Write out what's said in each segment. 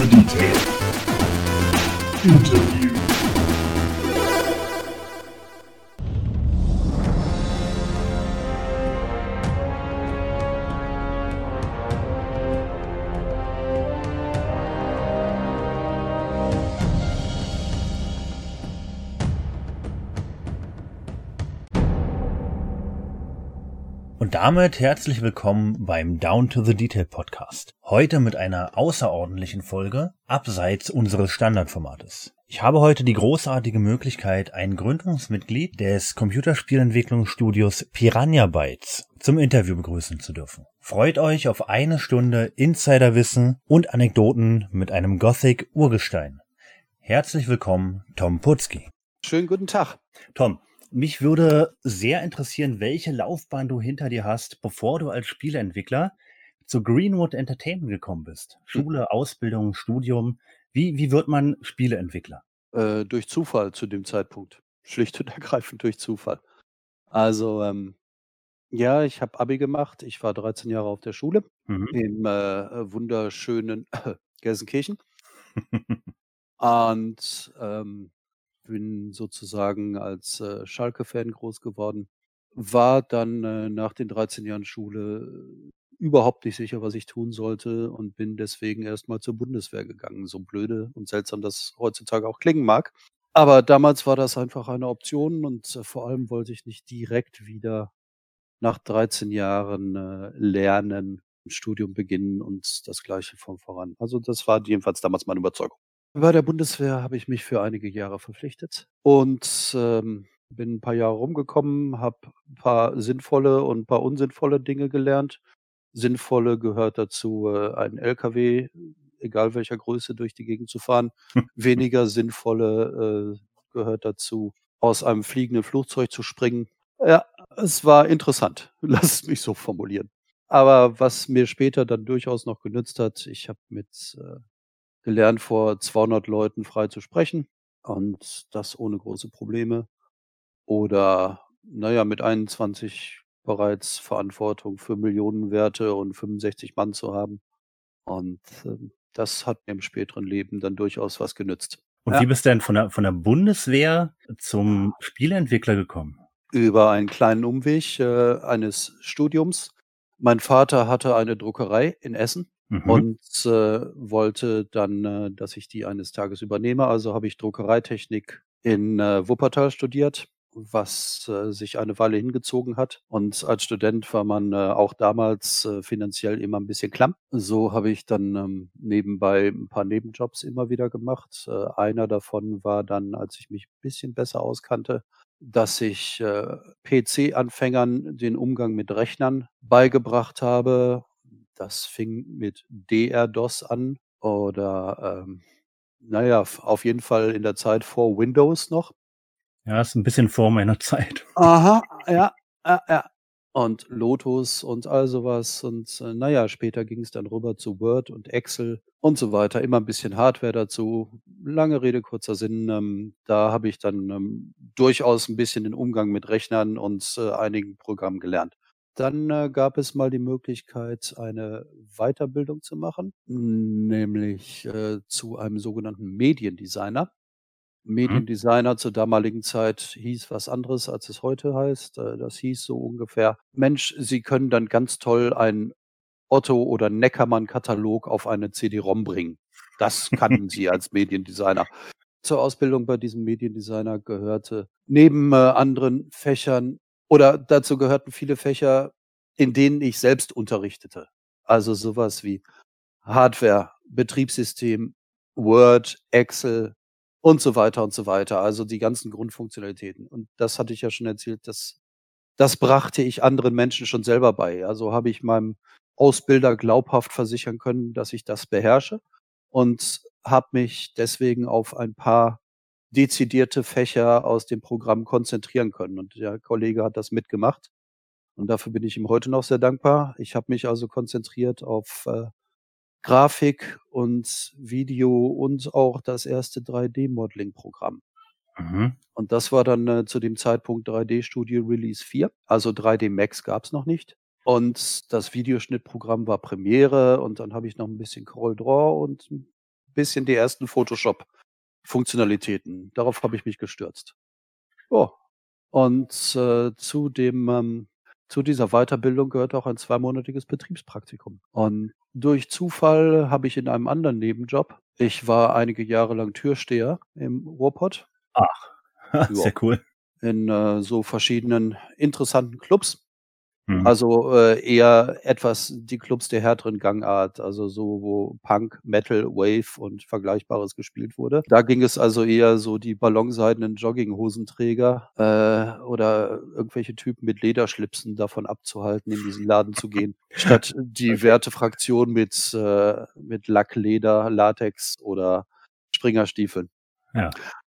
the Detail. Interview. Damit herzlich willkommen beim Down to the Detail Podcast. Heute mit einer außerordentlichen Folge abseits unseres Standardformates. Ich habe heute die großartige Möglichkeit, ein Gründungsmitglied des Computerspielentwicklungsstudios Piranha Bytes zum Interview begrüßen zu dürfen. Freut euch auf eine Stunde Insiderwissen und Anekdoten mit einem Gothic Urgestein. Herzlich willkommen, Tom Putzki. Schönen guten Tag. Tom, mich würde sehr interessieren, welche Laufbahn du hinter dir hast, bevor du als Spieleentwickler zu Greenwood Entertainment gekommen bist. Hm. Schule, Ausbildung, Studium. Wie, wie wird man Spieleentwickler? Äh, durch Zufall zu dem Zeitpunkt. Schlicht und ergreifend durch Zufall. Also, ähm, ja, ich habe Abi gemacht. Ich war 13 Jahre auf der Schule Mhm. im äh, wunderschönen Gelsenkirchen und ähm, bin sozusagen als äh, Schalke-Fan groß geworden. War dann äh, nach den 13 Jahren Schule äh, überhaupt nicht sicher, was ich tun sollte und bin deswegen erstmal zur Bundeswehr gegangen. So blöde und seltsam das heutzutage auch klingen mag. Aber damals war das einfach eine Option und äh, vor allem wollte ich nicht direkt wieder nach 13 Jahren äh, lernen, ein Studium beginnen und das Gleiche von voran. Also das war jedenfalls damals meine Überzeugung. Bei der Bundeswehr habe ich mich für einige Jahre verpflichtet und ähm, bin ein paar Jahre rumgekommen, habe ein paar sinnvolle und ein paar unsinnvolle Dinge gelernt. Sinnvolle gehört dazu, äh, einen LKW, egal welcher Größe, durch die Gegend zu fahren. Weniger sinnvolle äh, gehört dazu, aus einem fliegenden Flugzeug zu springen. Ja, es war interessant. Lass es mich so formulieren. Aber was mir später dann durchaus noch genützt hat, ich habe mit äh, gelernt, vor 200 Leuten frei zu sprechen und das ohne große Probleme. Oder, naja, mit 21 bereits Verantwortung für Millionenwerte und 65 Mann zu haben. Und ähm, das hat mir im späteren Leben dann durchaus was genützt. Und Ja. wie bist du denn von der, von der Bundeswehr zum Spieleentwickler gekommen? Über einen kleinen Umweg äh, eines Studiums. Mein Vater hatte eine Druckerei in Essen Mhm. und äh, wollte dann, äh, dass ich die eines Tages übernehme. Also habe ich Druckereitechnik in äh, Wuppertal studiert, was äh, sich eine Weile hingezogen hat. Und als Student war man äh, auch damals äh, finanziell immer ein bisschen klamm. So habe ich dann ähm, nebenbei ein paar Nebenjobs immer wieder gemacht. Äh, einer davon war dann, als ich mich ein bisschen besser auskannte, dass ich äh, PC-Anfängern den Umgang mit Rechnern beigebracht habe. Das fing mit DR-DOS an oder ähm, naja, auf jeden Fall in der Zeit vor Windows noch. Ja, ist ein bisschen vor meiner Zeit. Aha, ja, ja, ja. Und Lotus und all sowas. Und äh, naja, später ging es dann rüber zu Word und Excel und so weiter. Immer ein bisschen Hardware dazu. Lange Rede, kurzer Sinn. Ähm, da habe ich dann ähm, durchaus ein bisschen den Umgang mit Rechnern und äh, einigen Programmen gelernt. Dann äh, gab es mal die Möglichkeit, eine Weiterbildung zu machen, nämlich äh, zu einem sogenannten Mediendesigner. Mediendesigner zur damaligen Zeit hieß was anderes, als es heute heißt. Äh, Das hieß so ungefähr, Mensch, Sie können dann ganz toll einen Otto oder Neckermann-Katalog auf eine CD-ROM bringen. Das kannten Sie als Mediendesigner. Zur Ausbildung bei diesem Mediendesigner gehörte neben äh, anderen Fächern oder dazu gehörten viele Fächer, in denen ich selbst unterrichtete. Also sowas wie Hardware, Betriebssystem, Word, Excel und so weiter und so weiter. Also die ganzen Grundfunktionalitäten. Und das hatte ich ja schon erzählt, das, das brachte ich anderen Menschen schon selber bei. Also habe ich meinem Ausbilder glaubhaft versichern können, dass ich das beherrsche und habe mich deswegen auf ein paar dezidierte Fächer aus dem Programm konzentrieren können. Und der Kollege hat das mitgemacht. Und dafür bin ich ihm heute noch sehr dankbar. Ich habe mich also konzentriert auf äh, Grafik und Video und auch das erste 3D-Modeling-Programm. Mhm. Und das war dann äh, zu dem Zeitpunkt 3D Studio Release 4. Also 3D Max gab es noch nicht. Und das Videoschnittprogramm war Premiere und dann habe ich noch ein bisschen Corel Draw und ein bisschen die ersten Photoshop-Funktionalitäten. Darauf habe ich mich gestürzt. Oh. Und äh, zu dem ähm, zu dieser Weiterbildung gehört auch ein zweimonatiges Betriebspraktikum. Und durch Zufall habe ich in einem anderen Nebenjob ich war einige Jahre lang Türsteher im Ruhrpott. Ach, sehr cool. In äh, so verschiedenen interessanten Clubs. Mhm. Also äh, eher etwas die Clubs der härteren Gangart, also so, wo Punk, Metal, Wave und Vergleichbares gespielt wurde. Da ging es also eher so die ballonseidenen Jogginghosenträger äh, oder irgendwelche Typen mit Lederschlipsen davon abzuhalten, in diesen Laden zu gehen, statt die okay. Wertefraktion mit, äh, mit Lackleder, Latex oder Springerstiefeln. Ja.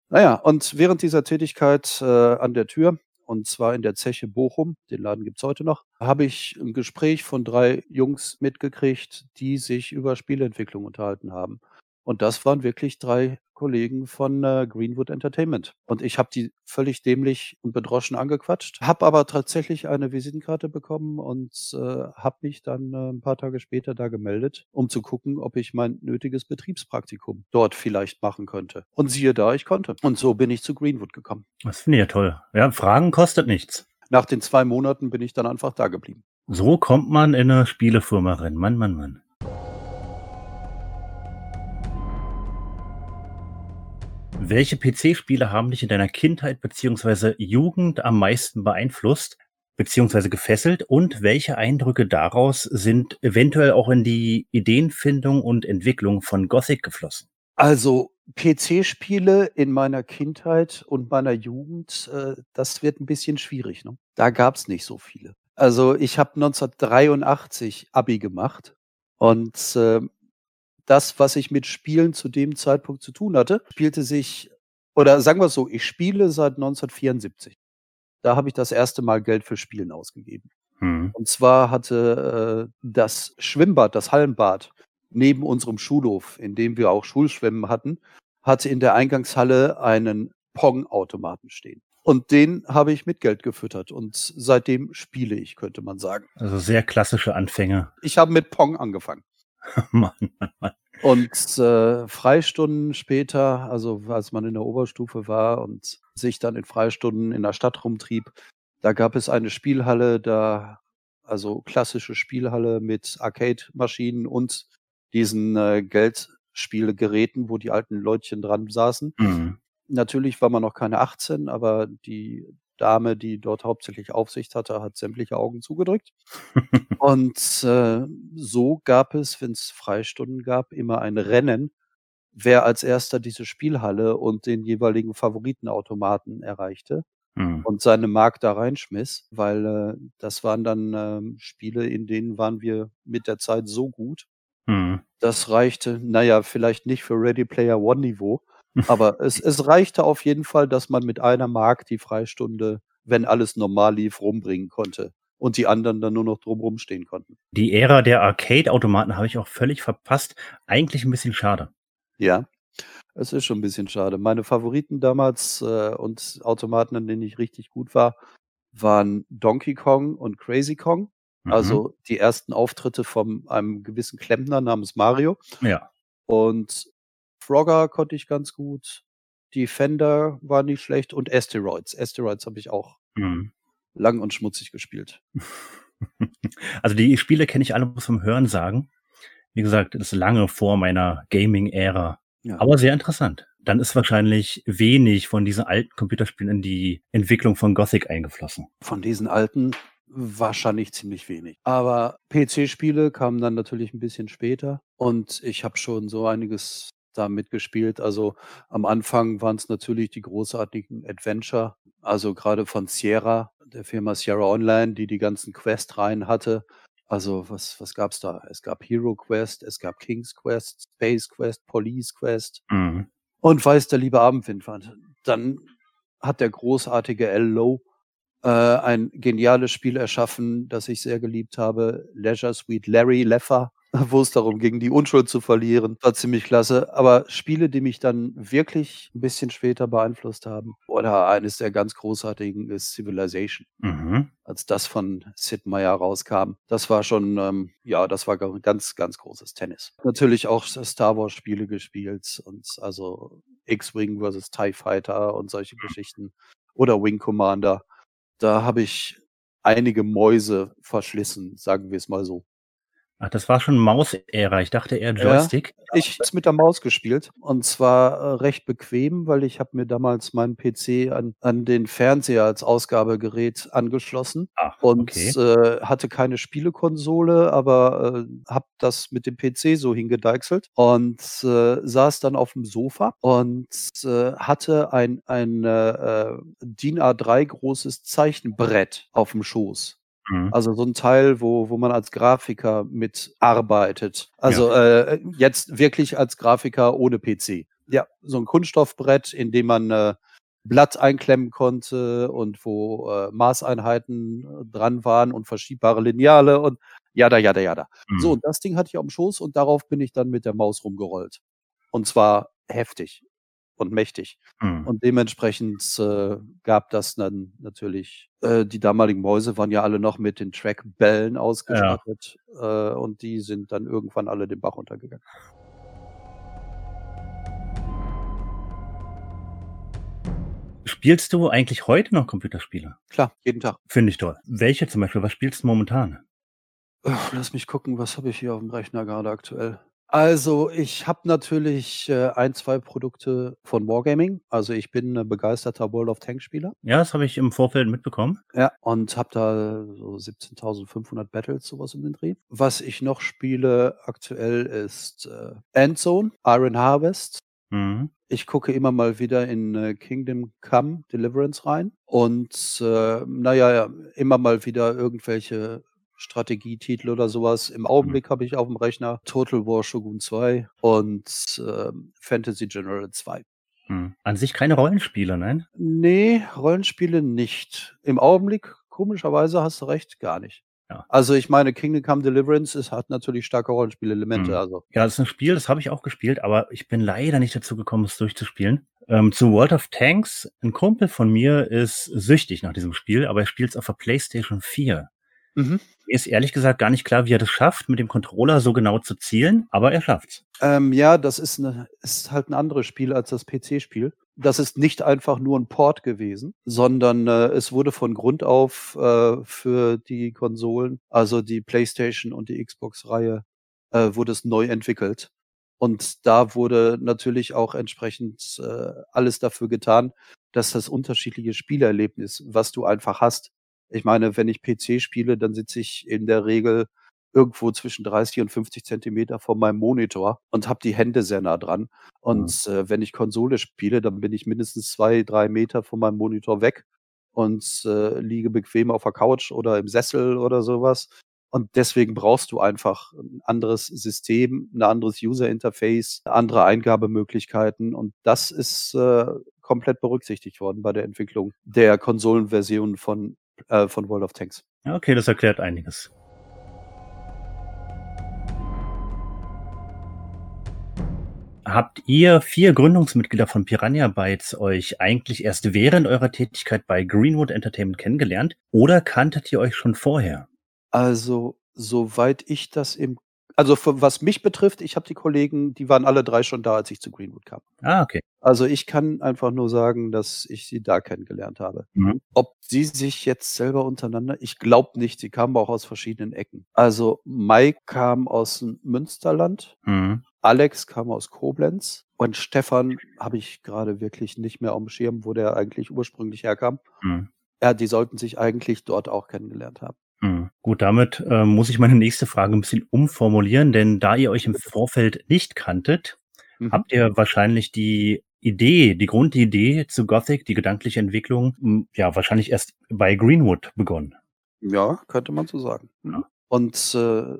Naja, und während dieser Tätigkeit äh, an der Tür und zwar in der Zeche Bochum, den Laden gibt's heute noch, habe ich ein Gespräch von drei Jungs mitgekriegt, die sich über Spielentwicklung unterhalten haben. Und das waren wirklich drei Kollegen von äh, Greenwood Entertainment. Und ich habe die völlig dämlich und bedroschen angequatscht, habe aber tatsächlich eine Visitenkarte bekommen und äh, habe mich dann äh, ein paar Tage später da gemeldet, um zu gucken, ob ich mein nötiges Betriebspraktikum dort vielleicht machen könnte. Und siehe da, ich konnte. Und so bin ich zu Greenwood gekommen. Das finde ich ja toll. Ja, Fragen kostet nichts. Nach den zwei Monaten bin ich dann einfach da geblieben. So kommt man in eine Spielefirma rein. Mann, Mann, Mann. Welche PC-Spiele haben dich in deiner Kindheit beziehungsweise Jugend am meisten beeinflusst beziehungsweise gefesselt und welche Eindrücke daraus sind eventuell auch in die Ideenfindung und Entwicklung von Gothic geflossen? Also PC-Spiele in meiner Kindheit und meiner Jugend, äh, das wird ein bisschen schwierig. Ne? Da gab's nicht so viele. Also ich habe 1983 Abi gemacht und äh, das, was ich mit Spielen zu dem Zeitpunkt zu tun hatte, spielte sich, oder sagen wir es so, ich spiele seit 1974. Da habe ich das erste Mal Geld für Spielen ausgegeben. Mhm. Und zwar hatte äh, das Schwimmbad, das Hallenbad, neben unserem Schulhof, in dem wir auch Schulschwimmen hatten, hatte in der Eingangshalle einen Pong-Automaten stehen. Und den habe ich mit Geld gefüttert. Und seitdem spiele ich, könnte man sagen. Also sehr klassische Anfänge. Ich habe mit Pong angefangen. Mann, Mann, Mann. Und äh, Freistunden später, also als man in der Oberstufe war und sich dann in Freistunden in der Stadt rumtrieb, da gab es eine Spielhalle, da also klassische Spielhalle mit Arcade-Maschinen und diesen äh, Geldspielgeräten, wo die alten Leutchen dran saßen. Mhm. Natürlich war man noch keine 18, aber die Dame, die dort hauptsächlich Aufsicht hatte, hat sämtliche Augen zugedrückt. und äh, so gab es, wenn es Freistunden gab, immer ein Rennen, wer als erster diese Spielhalle und den jeweiligen Favoritenautomaten erreichte mhm. und seine Mark da reinschmiss, weil äh, das waren dann äh, Spiele, in denen waren wir mit der Zeit so gut. Mhm. Das reichte, naja, vielleicht nicht für Ready Player One Niveau, aber es, es reichte auf jeden Fall, dass man mit einer Mark die Freistunde, wenn alles normal lief, rumbringen konnte und die anderen dann nur noch drumherum stehen konnten. Die Ära der Arcade-Automaten habe ich auch völlig verpasst. Eigentlich ein bisschen schade. Ja, es ist schon ein bisschen schade. Meine Favoriten damals äh, und Automaten, an denen ich richtig gut war, waren Donkey Kong und Crazy Kong. Mhm. Also die ersten Auftritte von einem gewissen Klempner namens Mario. Ja. Und Frogger konnte ich ganz gut. Defender war nicht schlecht und Asteroids. Asteroids habe ich auch mhm. lang und schmutzig gespielt. Also die Spiele kenne ich alle vom Hören sagen. Wie gesagt, das ist lange vor meiner Gaming-Ära. Ja. Aber sehr interessant. Dann ist wahrscheinlich wenig von diesen alten Computerspielen in die Entwicklung von Gothic eingeflossen. Von diesen alten wahrscheinlich ziemlich wenig. Aber PC-Spiele kamen dann natürlich ein bisschen später und ich habe schon so einiges da mitgespielt. Also am Anfang waren es natürlich die großartigen Adventure, also gerade von Sierra, der Firma Sierra Online, die die ganzen Quest-Reihen hatte. Also was, was gab's da? Es gab Hero Quest, es gab King's Quest, Space Quest, Police Quest mhm. und weiß der liebe Abendwind. Dann hat der großartige L. Low äh, ein geniales Spiel erschaffen, das ich sehr geliebt habe, Leisure Suite Larry Leffer wo es darum ging, die Unschuld zu verlieren. War ziemlich klasse. Aber Spiele, die mich dann wirklich ein bisschen später beeinflusst haben oder eines der ganz großartigen ist Civilization. Mhm. Als das von Sid Meier rauskam, das war schon, ähm, ja, das war ga ganz, ganz großes Tennis. Natürlich auch Star Wars Spiele gespielt und also X-Wing versus TIE Fighter und solche Geschichten oder Wing Commander. Da habe ich einige Mäuse verschlissen, sagen wir es mal so. Ach, das war schon Maus-Ära. Ich dachte eher Ja, Joystick. ich habe mit der Maus gespielt und zwar, äh, recht bequem, weil ich habe mir damals meinen PC an an den Fernseher als Ausgabegerät angeschlossen Ach, und, okay. äh, hatte keine Spielekonsole, aber, äh, habe das mit dem PC so hingedeichselt und, äh, saß dann aufm Sofa und, äh, hatte ein ein, äh, äh, DIN A3 großes Zeichenbrett aufm Schoß. Mhm. Also so 'n Teil, wo wo man als Grafiker mitarbeitet. Also, äh, jetzt wirklich als Grafiker ohne PC. Ja, so 'n Kunststoffbrett, in dem man, äh, Blatt einklemmen konnte und wo, äh, Maßeinheiten äh, dran waren und verschiebbare Lineale und jada, jada, jada. So, Mhm. und das Ding hatte ich aufm Schoß und darauf bin ich dann mit der Maus rumgerollt. Und zwar heftig und mächtig. Mhm. Und dementsprechend, äh, gab das dann natürlich äh, die damaligen Mäuse waren ja alle noch mit den Trackbällen ausgestattet, äh, und die sind dann irgendwann alle den Bach runtergegangen. Spielst du eigentlich heute noch Computerspiele? Klar, jeden Tag. Finde ich toll. Welche zum Beispiel? Was spielst du momentan? Uff, lass mich gucken, was habe ich hier aufm Rechner grade aktuell? Also, ich habe natürlich, äh, 1, 2 Produkte von Wargaming. Also, ich bin 'n begeisterter World of Tanks Spieler. Ja, das habe ich im Vorfeld mitbekommen. Ja, und habe da so 17.500 Battles, so was um den Dreh. Was ich noch spiele aktuell ist, äh, Endzone, Iron Harvest. Mhm. Ich gucke immer mal wieder in, äh, Kingdom Come: Deliverance rein und, äh, na ja, ja, immer mal wieder irgendwelche Strategietitel oder so was. Im Mhm. Augenblick habe ich aufm Rechner Total War Shogun 2 und, ähm, Fantasy General 2. Mhm. An sich keine Rollenspiele, nein? Ne, Rollenspiele nicht. Im Augenblick, komischerweise hast du recht, gar nicht. Ja. Also, ich meine, Kingdom Come: Deliverance, es hat natürlich starke Rollenspielelemente, Mhm. also Ja, das ist 'n Spiel, das habe ich auch gespielt, aber ich bin leider nicht dazu gekommen, es durchzuspielen. Ähm, zu World of Tanks 'n Kumpel von mir ist süchtig nach diesem Spiel, aber er spielt's auf der PlayStation 4. Mhm. Mir ist ehrlich gesagt gar nicht klar, wie er das schafft, mit dem Controller so genau zu zielen, aber er schafft's. Ähm, ja, das ist 'ne ist halt 'n anderes Spiel als das PC-Spiel. Das ist nicht einfach nur 'n Port gewesen, sondern, äh, es wurde von Grund auf, äh, für die Konsolen, also die PlayStation und die Xbox-Reihe, äh, wurde es neu entwickelt. Und da wurde natürlich auch entsprechend, äh, alles dafür getan, dass das unterschiedliche Spielerlebnis, was du einfach hast ich meine, wenn ich PC spiele, dann sitze ich in der Regel irgendwo zwischen 30 und 50 Zentimeter vor meinem Monitor und habe die Hände sehr nah dran. Mhm. Und, äh, wenn ich Konsole spiele, dann bin ich mindestens 2, 3 Meter von meinem Monitor weg und, äh, liege bequem auf der Couch oder im Sessel oder so was. Und deswegen brauchst du einfach 'n anderes System, 'n anderes User Interface, andere Eingabemöglichkeiten und das ist, äh, komplett berücksichtigt worden bei der Entwicklung der Konsolenversion von äh, von World of Tanks. Okay, das erklärt einiges. Habt ihr 4 Gründungsmitglieder von Piranha Bytes euch eigentlich erst während eurer Tätigkeit bei Greenwood Entertainment kennengelernt oder kanntet ihr euch schon vorher? Also, soweit ich das im also, was mich betrifft, ich habe die Kollegen, die waren alle 3 schon da, als ich zu Greenwood kam. Ah, okay. Also, ich kann einfach nur sagen, dass ich sie da kennengelernt habe. Mhm. Ob sie sich jetzt selber untereinander ich glaube nicht, sie kamen auch aus verschiedenen Ecken. Also, Mike kam aus'm Münsterland, Mhm. Alex kam aus Koblenz und Stefan habe ich grade wirklich nicht mehr aufm Schirm, wo der eigentlich ursprünglich herkam. Mhm. Ja, die sollten sich eigentlich dort auch kennengelernt haben. Mhm. Gut, damit, äh, muss ich meine nächste Frage 'n bisschen umformulieren, denn da ihr euch im Vorfeld nicht kanntet, Mhm. habt ihr wahrscheinlich die Idee die Grundidee zu Gothic, die gedankliche Entwicklung, hm, ja, wahrscheinlich erst bei Greenwood begonnen. Ja, könnte man so sagen. Mhm. Ja. Und, äh,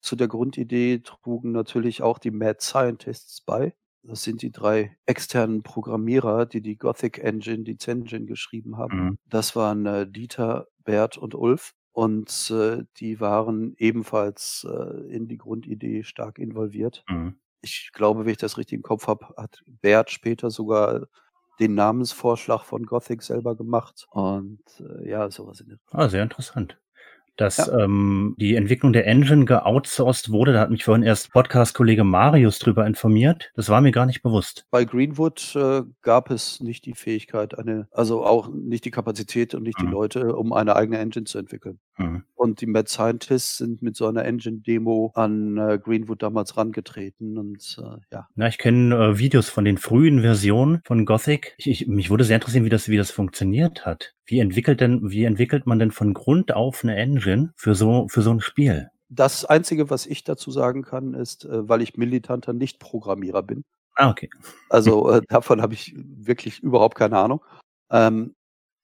zu der Grundidee trugen natürlich auch die Mad Scientists bei. Das sind die 3 externen Programmierer, die die Gothic Engine, die Zengen geschrieben haben. Mhm. Das waren, äh, Dieter, Bert und Ulf. Und, äh, die waren ebenfalls, äh, in die Grundidee stark involviert. Mhm. Ich glaube, wenn ich das richtig im Kopf habe, hat Bert später sogar den Namensvorschlag von Gothic selber gemacht und, äh, ja, so was in der Ah, sehr interessant dass ja. ähm, die Entwicklung der Engine geoutsourced wurde. Da hat mich vorhin erst Podcast-Kollege Marius drüber informiert. Das war mir gar nicht bewusst. Bei Greenwood äh, gab es nicht die Fähigkeit, eine, also auch nicht die Kapazität und nicht mhm. die Leute, um eine eigene Engine zu entwickeln. Mhm. Und die Mad Scientists sind mit so einer Engine-Demo an äh, Greenwood damals rangetreten und äh, ja. Na, ich kenne äh, Videos von den frühen Versionen von Gothic. Ich, ich, mich würde sehr interessieren, wie das, wie das funktioniert hat. Wie entwickelt denn, wie entwickelt man denn von Grund auf eine Engine für so, für so ein Spiel? Das Einzige, was ich dazu sagen kann, ist, äh, weil ich militanter Nicht-Programmierer bin. Ah, okay. Also äh, davon habe ich wirklich überhaupt keine Ahnung. Ähm,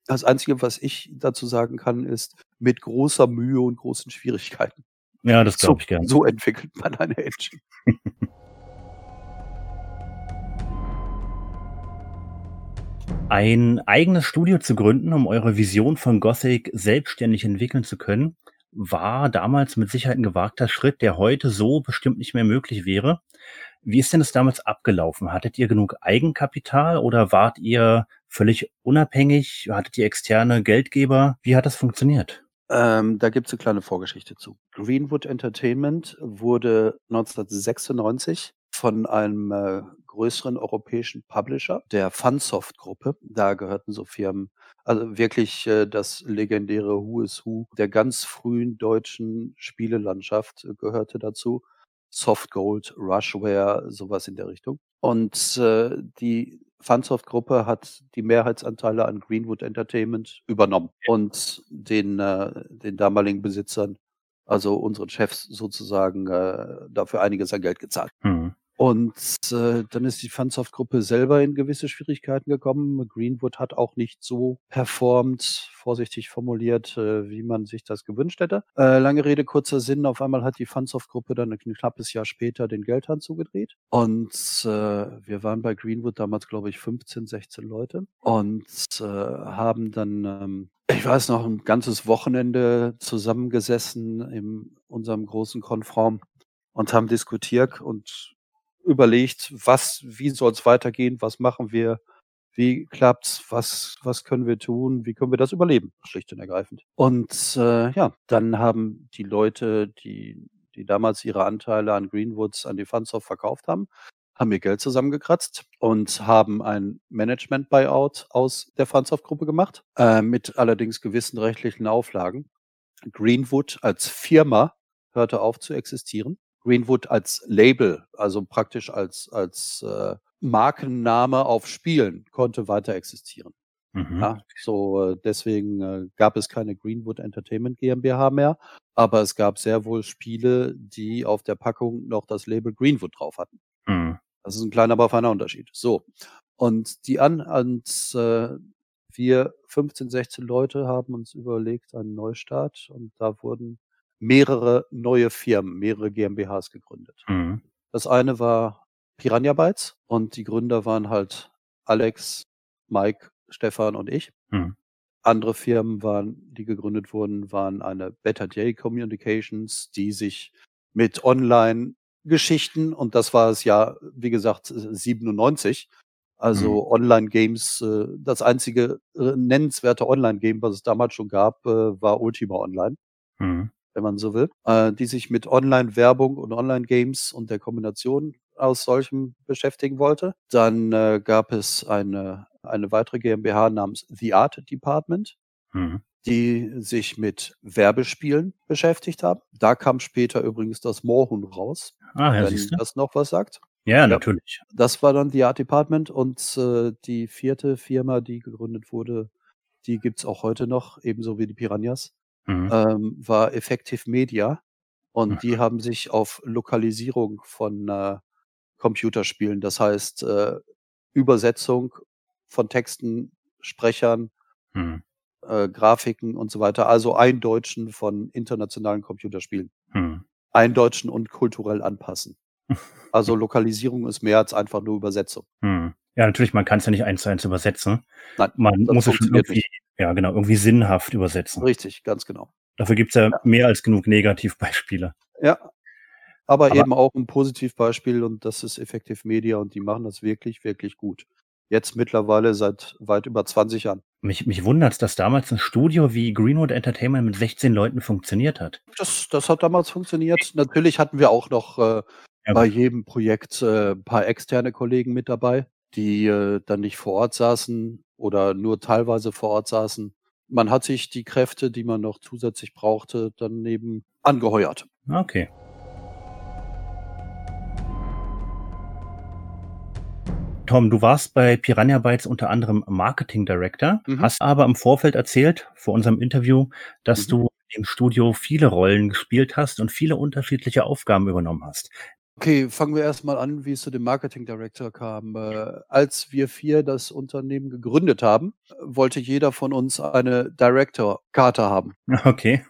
das Einzige, was ich dazu sagen kann, ist mit großer Mühe und großen Schwierigkeiten. Ja, das glaube ich gerne. So entwickelt man eine Engine. Ein eigenes Studio zu gründen, um eure Vision von Gothic selbstständig entwickeln zu können, war damals mit Sicherheit ein gewagter Schritt, der heute so bestimmt nicht mehr möglich wäre. Wie ist denn das damals abgelaufen? Hattet ihr genug Eigenkapital oder wart ihr völlig unabhängig? Hattet ihr externe Geldgeber? Wie hat das funktioniert? Ähm, da gibt's eine kleine Vorgeschichte zu. Greenwood Entertainment wurde 1996 von einem äh, größeren europäischen Publisher, der Funsoft-Gruppe. Da gehörten so Firmen, also wirklich äh, das legendäre Who is Who der ganz frühen deutschen Spielelandschaft äh, gehörte dazu. Soft Gold, Rushware, sowas in der Richtung. Und äh, die Funsoft-Gruppe hat die Mehrheitsanteile an Greenwood Entertainment übernommen und den, äh, den damaligen Besitzern, also unseren Chefs sozusagen, äh, dafür einiges an Geld gezahlt. Mhm. Und äh, dann ist die Funsoft-Gruppe selber in gewisse Schwierigkeiten gekommen. Greenwood hat auch nicht so performt, vorsichtig formuliert, äh, wie man sich das gewünscht hätte. Äh, lange Rede, kurzer Sinn. Auf einmal hat die Funsoft-Gruppe dann ein knappes Jahr später den Geldhahn zugedreht. Und äh, wir waren bei Greenwood damals, glaube ich, 15, 16 Leute und äh, haben dann ähm, ich weiß noch, ein ganzes Wochenende zusammengesessen in unserem großen Konfraum und haben diskutiert und überlegt, was, wie soll es weitergehen, was machen wir, wie klappt's, was, was können wir tun, wie können wir das überleben, schlicht und ergreifend. Und äh, ja, dann haben die Leute, die, die damals ihre Anteile an Greenwoods an die Funsoft verkauft haben, haben ihr Geld zusammengekratzt und haben ein Management-Buyout aus der Funsoft-Gruppe gemacht, äh, mit allerdings gewissen rechtlichen Auflagen. Greenwood als Firma hörte auf zu existieren. Greenwood als Label, also praktisch als, als äh, Markenname auf Spielen, konnte weiter existieren. Mhm. Ja, so äh, deswegen äh, gab es keine Greenwood Entertainment GmbH mehr, aber es gab sehr wohl Spiele, die auf der Packung noch das Label Greenwood drauf hatten. Mhm. Das ist ein kleiner, aber feiner Unterschied. So. Und die an, und, äh, wir 15, 16 Leute haben uns überlegt, einen Neustart und da wurden mehrere neue Firmen, mehrere GmbHs gegründet. Mhm. Das eine war Piranha Bytes und die Gründer waren halt Alex, Mike, Stefan und ich. Mhm. Andere Firmen waren, die gegründet wurden, waren eine Better Day Communications, die sich mit Online-Geschichten, und das war es ja, wie gesagt, 97, also mhm. Online-Games, äh, das einzige äh, nennenswerte Online-Game, was es damals schon gab, äh, war Ultima Online. Mhm wenn man so will, äh, die sich mit Online-Werbung und Online-Games und der Kombination aus solchem beschäftigen wollte. Dann äh, gab es eine, eine weitere GmbH namens The Art Department, mhm. die sich mit Werbespielen beschäftigt haben. Da kam später übrigens das Moorhuhn raus, ah, ja, wenn das noch was sagt. Ja, ja, natürlich. Das war dann The Art Department und äh, die vierte Firma, die gegründet wurde, die gibt's auch heute noch, ebenso wie die Piranhas mhm. ähm, war Effective Media und mhm. die haben sich auf Lokalisierung von äh, Computerspielen, das heißt äh, Übersetzung von Texten, Sprechern, mhm. äh, Grafiken und so weiter, also Eindeutschen von internationalen Computerspielen. Mhm. Eindeutschen und kulturell anpassen. Also Lokalisierung ist mehr als einfach nur Übersetzung. Mhm. Ja, natürlich, man kann es ja nicht eins zu eins übersetzen. Nein, man muss es irgendwie, nicht. Ja genau, irgendwie sinnhaft übersetzen. Richtig, ganz genau. Dafür gibt's ja, Ja. mehr als genug Negativbeispiele. Ja, aber Aber eben auch 'n Positivbeispiel und das ist Effective Media und die machen das wirklich, wirklich gut. Jetzt mittlerweile seit weit über 20 Jahren. Mich mich wundert's, dass damals 'n Studio wie Greenwood Entertainment mit 16 Leuten funktioniert hat. Das das hat damals funktioniert. Natürlich hatten wir auch noch, äh, Ja. bei jedem Projekt, äh, paar externe Kollegen mit dabei, die, äh, dann nicht vor Ort saßen oder nur teilweise vor Ort saßen. Man hat sich die Kräfte, die man noch zusätzlich brauchte, dann eben angeheuert. Okay. Tom, du warst bei Piranha Bytes unter anderem Marketing Director, Mhm. hast aber im Vorfeld erzählt, vor unserem Interview, dass Mhm. du im Studio viele Rollen gespielt hast und viele unterschiedliche Aufgaben übernommen hast. Okay, fangen wir erst mal an, wie es zu dem Marketing Director kam. Äh, als wir 4 das Unternehmen gegründet haben, wollte jeder von uns eine Director-Karte haben. Okay.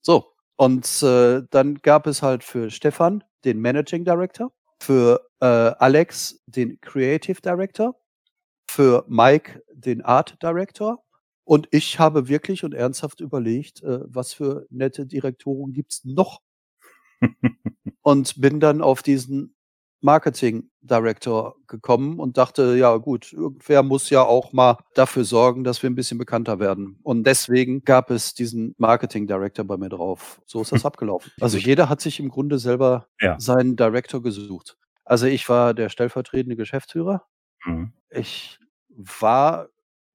So, und, äh, dann gab es halt für Stefan den Managing Director, für, äh, Alex den Creative Director, für Mike den Art Director und ich habe wirklich und ernsthaft überlegt, äh, was für nette Direktoren gibt's noch? Und bin dann auf diesen Marketing Director gekommen und dachte: „Ja gut, irgendwer muss ja auch mal dafür sorgen, dass wir 'n bisschen bekannter werden.“ Und deswegen gab es diesen Marketing Director bei mir drauf. So ist das abgelaufen. Also, jeder hat sich im Grunde selber Ja. seinen Director gesucht. Also, ich war der stellvertretende Geschäftsführer. Mhm. Ich war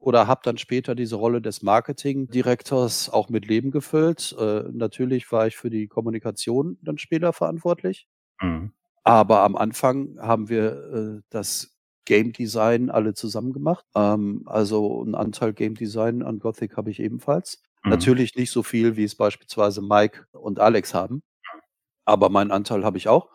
oder habe dann später diese Rolle des Marketingdirektors auch mit Leben gefüllt. Äh, natürlich war ich für die Kommunikation dann später verantwortlich. Mhm. Aber am Anfang haben wir, äh, das Game Design alle zusammen gemacht. Ähm, also 'n Anteil Game Design an Gothic habe ich ebenfalls. Mhm. Natürlich nicht so viel, wie es beispielsweise Mike und Alex haben, aber meinen Anteil habe ich auch.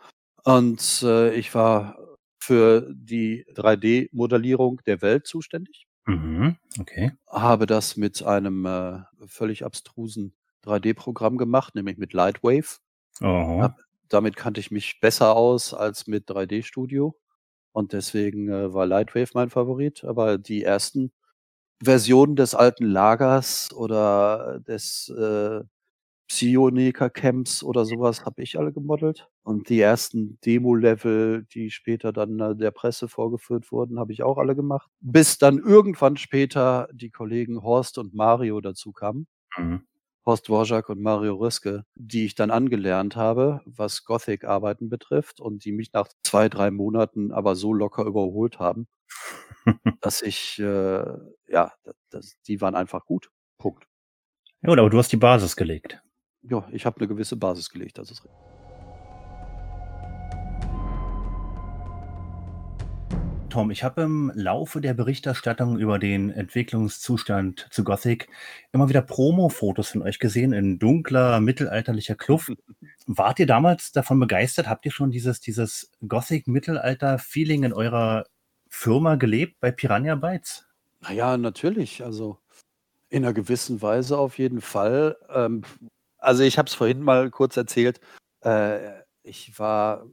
Und, äh, ich war für die 3D-Modellierung der Welt zuständig. Mhm. Okay. Habe das mit einem, äh, völlig abstrusen 3D-Programm gemacht, nämlich mit Lightwave. Aha. Habe damit kannte ich mich besser aus als mit 3D Studio und deswegen, äh, war Lightwave mein Favorit. Aber die ersten Versionen des alten Lagers oder des, äh, Psioneer Camps oder so was habe ich alle gemodelt. Und die ersten Demo-Level, die später dann, äh, der Presse vorgeführt wurden, habe ich auch alle gemacht. Bis dann irgendwann später die Kollegen Horst und Mario dazu kamen. Mhm. Horst Dvorak und Mario Röske, die ich dann angelernt habe, was Gothic-Arbeiten betrifft und die mich nach 2, 3 Monaten aber so locker überholt haben, dass ich, äh ja, das die waren einfach gut. Punkt. Ja gut, aber du hast die Basis gelegt. Ja, ich habe 'ne gewisse Basis gelegt, das ist ri Tom, ich habe im Laufe der Berichterstattung über den Entwicklungszustand zu Gothic immer wieder Promofotos von euch gesehen in dunkler, mittelalterlicher Kluft. Wart ihr damals davon begeistert? Habt ihr schon dieses dieses Gothic-Mittelalter-Feeling in eurer Firma gelebt bei Piranha Bytes? Na ja, natürlich. Also, in 'ner gewissen Weise auf jeden Fall. Ähm, also, ich habe es vorhin mal kurz erzählt. Äh, ich war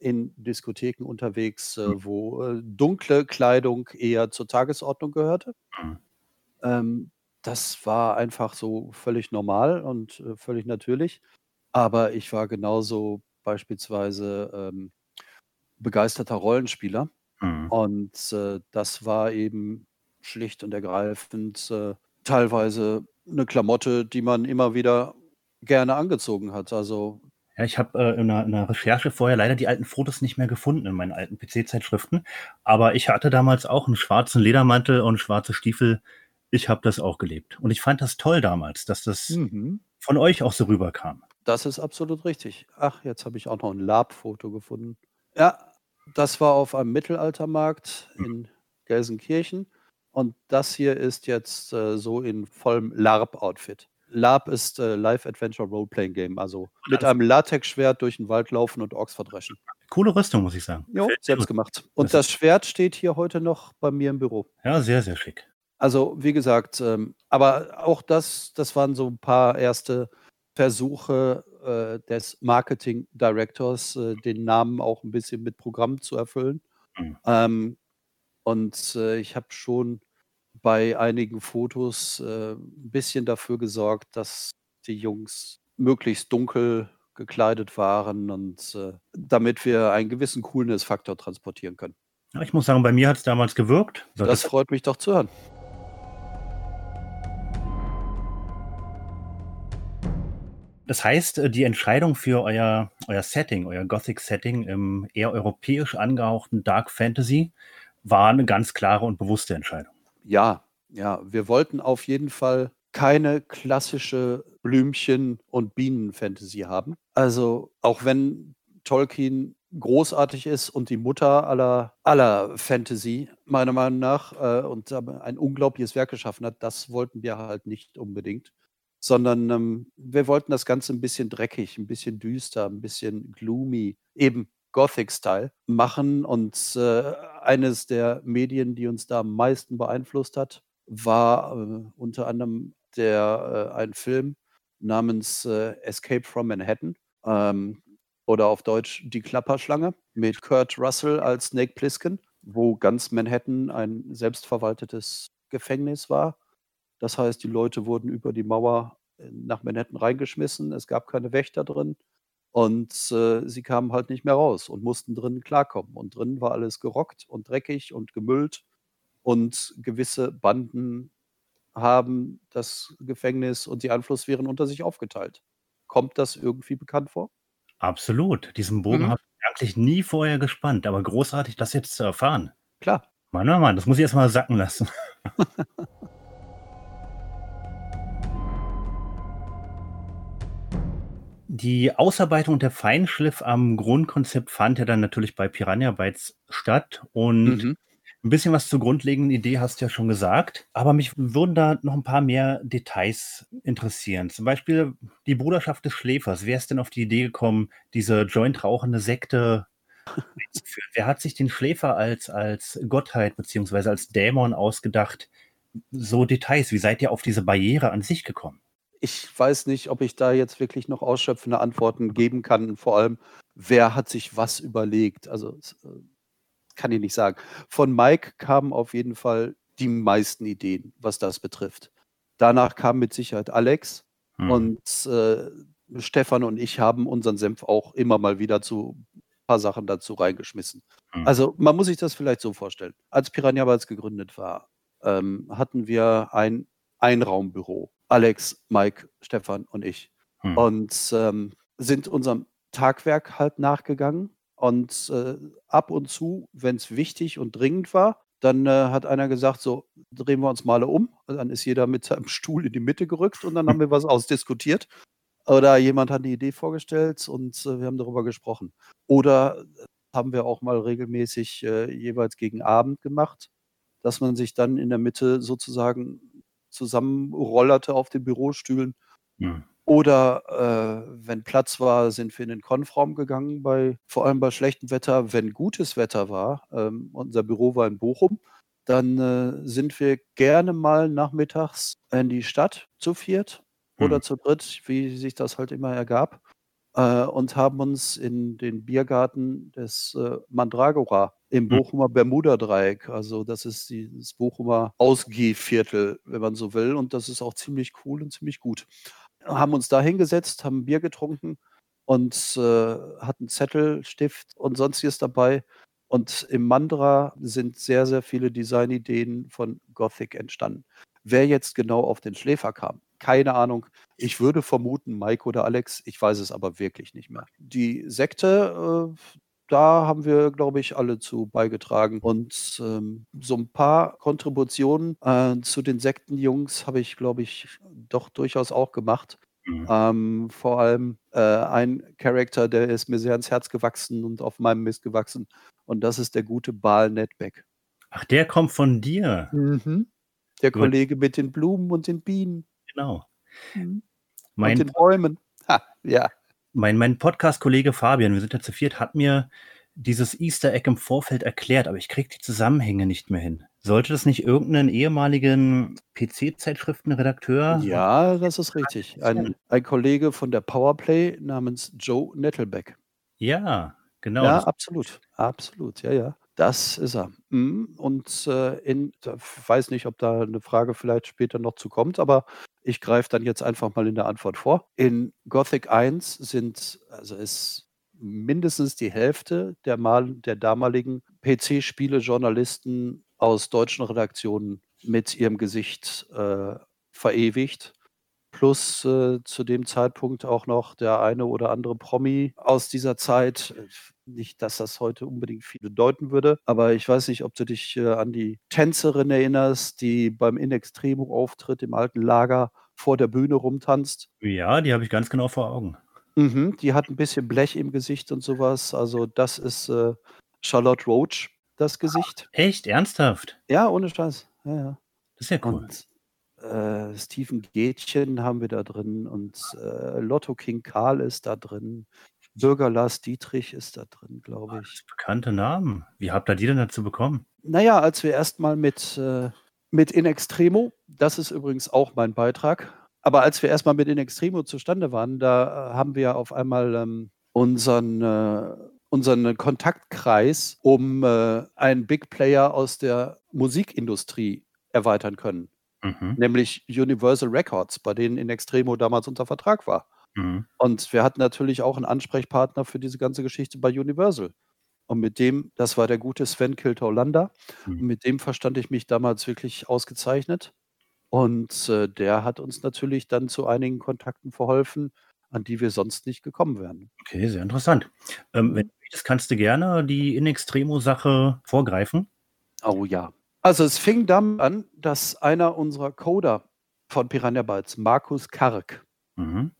in Diskotheken unterwegs, Mhm. äh, wo, äh, dunkle Kleidung eher zur Tagesordnung gehörte. Mhm. Ähm, das war einfach so völlig normal und, äh, völlig natürlich. Aber ich war genauso beispielsweise, ähm, begeisterter Rollenspieler. Mhm. Und, äh, das war eben schlicht und ergreifend, äh, teilweise 'ne Klamotte, die man immer wieder gerne angezogen hat. Also Ja, ich habe, äh, in 'ner in 'ner Recherche vorher leider die alten Fotos nicht mehr gefunden in meinen alten PC-Zeitschriften. Aber ich hatte damals auch 'n schwarzen Ledermantel und schwarze Stiefel. Ich habe das auch gelebt. Und ich fand das toll damals, dass das Mhm. von euch auch so rüberkam. Das ist absolut richtig. Ach, jetzt habe ich auch noch 'n Lab-Foto gefunden. Ja, das war auf einem Mittelaltermarkt Mhm. in Gelsenkirchen. Und das hier ist jetzt, äh, so in vollem LARP-Outfit. LARP ist, äh, Live Adventure Role Playing Game, also mit einem Latexschwert durch 'n Wald laufen und Orks verdreschen. Coole Rüstung, muss ich sagen. Jo, selbst gemacht. Und Das Schwert steht hier heute noch bei mir im Büro. Ja, sehr, sehr schick. Also, wie gesagt, ähm aber auch das das waren so 'n paar erste Versuche, äh, des Marketing Directors, äh, den Namen auch 'n bisschen mit Programm zu erfüllen. Mhm. Ähm, und, äh, ich habe schon bei einigen Fotos, äh, 'n bisschen dafür gesorgt, dass die Jungs möglichst dunkel gekleidet waren und äh, damit wir einen gewissen Coolness-Faktor transportieren können. Ja, ich muss sagen, bei mir hat es damals gewirkt. Das, das freut mich doch zu hören. Das heißt, äh, die Entscheidung für euer, euer Setting, euer Gothic-Setting im eher europäisch angehauchten Dark Fantasy war eine ganz klare und bewusste Entscheidung. Ja, ja, wir wollten auf jeden Fall keine klassische Blümchen- und Bienen-Fantasy haben. Also auch wenn Tolkien großartig ist und die Mutter aller, aller Fantasy, meiner Meinung nach, äh, und ein unglaubliches Werk geschaffen hat, das wollten wir halt nicht unbedingt. Sondern ähm, wir wollten das Ganze ein bisschen dreckig, ein bisschen düster, ein bisschen gloomy, eben Gothic-Style machen. Und äh, eines der Medien, die uns da am meisten beeinflusst hat, war äh, unter anderem der, äh, ein Film namens äh, Escape from Manhattan ähm, oder auf Deutsch Die Klapperschlange mit Kurt Russell als Snake Plissken, wo ganz Manhattan ein selbstverwaltetes Gefängnis war. Das heißt, die Leute wurden über die Mauer äh, nach Manhattan reingeschmissen, es gab keine Wächter drin und äh, sie kamen halt nicht mehr raus und mussten drinnen klarkommen. Und drinnen war alles gerockt und dreckig und gemüllt und gewisse Banden haben das Gefängnis und die Einflusssphären unter sich aufgeteilt. Kommt das irgendwie bekannt vor? Absolut. Diesen Bogen mhm. habe ich eigentlich nie vorher gespannt, aber großartig, das jetzt zu erfahren. Klar. Mann, oh Mann, das muss ich erst mal sacken lassen. Die Ausarbeitung und der Feinschliff am Grundkonzept fand ja dann natürlich bei Piranha Bytes statt und mhm. Ein bisschen was zur grundlegenden Idee hast du ja schon gesagt, aber mich würden da noch ein paar mehr Details interessieren. Zum Beispiel die Bruderschaft des Schläfers. Wer ist denn auf die Idee gekommen, diese joint-rauchende Sekte einzuführen? Wer hat sich den Schläfer als, als Gottheit beziehungsweise als Dämon ausgedacht? So Details, wie seid ihr auf diese Barriere an sich gekommen? Ich weiß nicht, ob ich da jetzt wirklich noch ausschöpfende Antworten geben kann. Vor allem, wer hat sich was überlegt? Also äh, kann ich nicht sagen. Von Mike kamen auf jeden Fall die meisten Ideen, was das betrifft. Danach kam mit Sicherheit Alex mhm. und äh, Stefan und ich haben unseren Senf auch immer mal wieder zu ein paar Sachen dazu reingeschmissen. Mhm. Also man muss sich das vielleicht so vorstellen. Als Piranha Bytes gegründet war, ähm, hatten wir ein Einraumbüro. Alex, Mike, Stefan und ich. Mhm. Und ähm, sind unserem Tagwerk halt nachgegangen und äh, ab und zu, wenn es wichtig und dringend war, dann äh, hat einer gesagt, so drehen wir uns mal um. Und dann ist jeder mit seinem Stuhl in die Mitte gerückt und dann haben wir was ausdiskutiert. Oder jemand hat die Idee vorgestellt und äh, wir haben darüber gesprochen. Oder haben wir auch mal regelmäßig äh, jeweils gegen Abend gemacht, dass man sich dann in der Mitte sozusagen zusammenrollerte auf den Bürostühlen ja. Oder äh, wenn Platz war, sind wir in den Konfraum gegangen, bei, vor allem bei schlechtem Wetter. Wenn gutes Wetter war, ähm, unser Büro war in Bochum, dann äh, sind wir gerne mal nachmittags in die Stadt zu viert mhm. oder zu dritt, wie sich das halt immer ergab, äh, und haben uns in den Biergarten des äh, Mandragora im hm. Bochumer Bermuda-Dreieck, also das ist das Bochumer Ausgehviertel, wenn man so will, und das ist auch ziemlich cool und ziemlich gut haben uns da hingesetzt, haben Bier getrunken und äh, hatten Zettel, Stift und sonstiges dabei. Und im Mandra sind sehr, sehr viele Designideen von Gothic entstanden. Wer jetzt genau auf den Schläfer kam, keine Ahnung. Ich würde vermuten, Mike oder Alex, ich weiß es aber wirklich nicht mehr. Die Sekte, äh, da haben wir, glaube ich, alle zu beigetragen. Und ähm, so ein paar Kontributionen äh, zu den Sektenjungs habe ich, glaube ich, doch durchaus auch gemacht. Mhm. Ähm, vor allem äh, ein Charakter, der ist mir sehr ans Herz gewachsen und auf meinem Mist gewachsen. Und das ist der gute Baal Netbeck. Ach, der kommt von dir. Mhm. Der Gut. Kollege mit den Blumen und den Bienen. Genau. Mhm. Mein und den Bäumen. Ha, ja. Mein, mein Podcast-Kollege Fabian, wir sind ja zu viert, hat mir dieses Easter Egg im Vorfeld erklärt, aber ich kriege die Zusammenhänge nicht mehr hin. Sollte das nicht irgendeinen ehemaligen PC-Zeitschriftenredakteur? Ja, das ist richtig. Ein, ein Kollege von der Powerplay namens Joe Nettlebeck. Ja, genau. Ja, absolut. Absolut, ja, ja. Das ist er. Mhm. Und äh, in, ich weiß nicht, ob da eine Frage vielleicht später noch zu kommt, aber Ich greife dann jetzt einfach mal in der Antwort vor. In Gothic 1 sind, also ist mindestens die Hälfte der, mal, der damaligen PC-Spiele-Journalisten aus deutschen Redaktionen mit ihrem Gesicht äh, verewigt. Plus äh, zu dem Zeitpunkt auch noch der eine oder andere Promi aus dieser Zeit. Nicht, dass das heute unbedingt viel bedeuten würde, aber ich weiß nicht, ob du dich äh, an die Tänzerin erinnerst, die beim In Extremo-Auftritt im alten Lager vor der Bühne rumtanzt. Ja, die habe ich ganz genau vor Augen. Mhm, die hat ein bisschen Blech im Gesicht und sowas. Also das ist äh, Charlotte Roach, das Gesicht. Echt? Ernsthaft? Ja, ohne Scheiß. Ja, ja. Das ist ja cool. Und äh, Steven Gätchen haben wir da drin und äh, Lotto King Karl ist da drin. Bürger Lars Dietrich ist da drin, glaube ich. Bekannte Namen. Wie habt ihr die denn dazu bekommen? Naja, als wir erstmal mit, äh, mit In Extremo, das ist übrigens auch mein Beitrag, aber als wir erstmal mit In Extremo zustande waren, da äh, haben wir auf einmal ähm, unseren, äh, unseren Kontaktkreis um äh, einen Big Player aus der Musikindustrie erweitern können. Mhm. Nämlich Universal Records, bei denen In Extremo damals unter Vertrag war. Mhm. Und wir hatten natürlich auch einen Ansprechpartner für diese ganze Geschichte bei Universal. Und mit dem, das war der gute Sven Kiltau-Lander, mhm. und mit dem verstand ich mich damals wirklich ausgezeichnet. Und äh, der hat uns natürlich dann zu einigen Kontakten verholfen, an die wir sonst nicht gekommen wären. Okay, sehr interessant. Ähm, wenn du möchtest, kannst du gerne die In Extremo-Sache vorgreifen. Oh ja. Also es fing damit an, dass einer unserer Coder von Piranha Bytes, Markus Kark, mhm.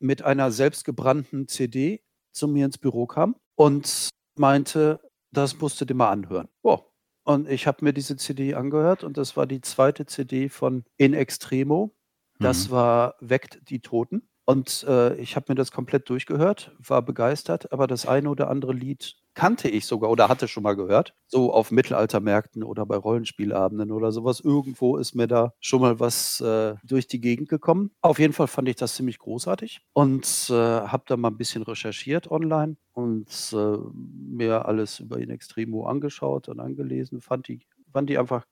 mit einer selbstgebrannten CD zu mir ins Büro kam und meinte, das musst du dir mal anhören. Oh. Und ich habe mir diese CD angehört und das war die zweite CD von In Extremo. Das mhm. war Weckt die Toten. Und äh, ich habe mir das komplett durchgehört, war begeistert, aber das eine oder andere Lied kannte ich sogar oder hatte schon mal gehört. So auf Mittelaltermärkten oder bei Rollenspielabenden oder sowas. Irgendwo ist mir da schon mal was äh, durch die Gegend gekommen. Auf jeden Fall fand ich das ziemlich großartig und äh, habe da mal ein bisschen recherchiert online und äh, mir alles über In Extremo angeschaut und angelesen. Fand die, fand die einfach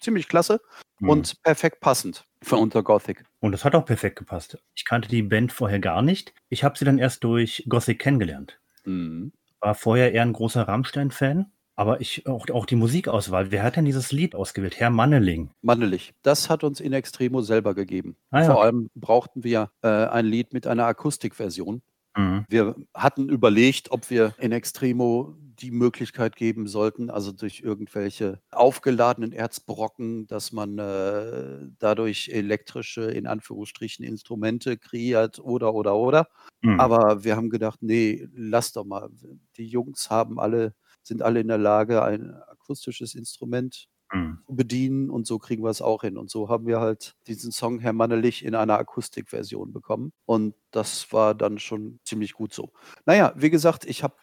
ziemlich klasse mhm. und perfekt passend für unser Gothic. Und das hat auch perfekt gepasst. Ich kannte die Band vorher gar nicht. Ich habe sie dann erst durch Gothic kennengelernt. Mhm. War vorher eher ein großer Rammstein-Fan. Aber ich, auch, auch die Musikauswahl. Wer hat denn dieses Lied ausgewählt? Herr Manneling. Mannelich. Das hat uns in Extremo selber gegeben. Ah, ja. Vor allem brauchten wir äh, ein Lied mit einer Akustikversion. Mhm. Wir hatten überlegt, ob wir in Extremo die Möglichkeit geben sollten, also durch irgendwelche aufgeladenen Erzbrocken, dass man äh, dadurch elektrische, in Anführungsstrichen, Instrumente kreiert oder, oder, oder. Mhm. Aber wir haben gedacht, nee, lass doch mal. Die Jungs haben alle, sind alle in der Lage, ein akustisches Instrument mhm. zu bedienen und so kriegen wir es auch hin. Und so haben wir halt diesen Song Herr Mannelich in einer Akustikversion bekommen. Und das war dann schon ziemlich gut so. Naja, wie gesagt, ich habe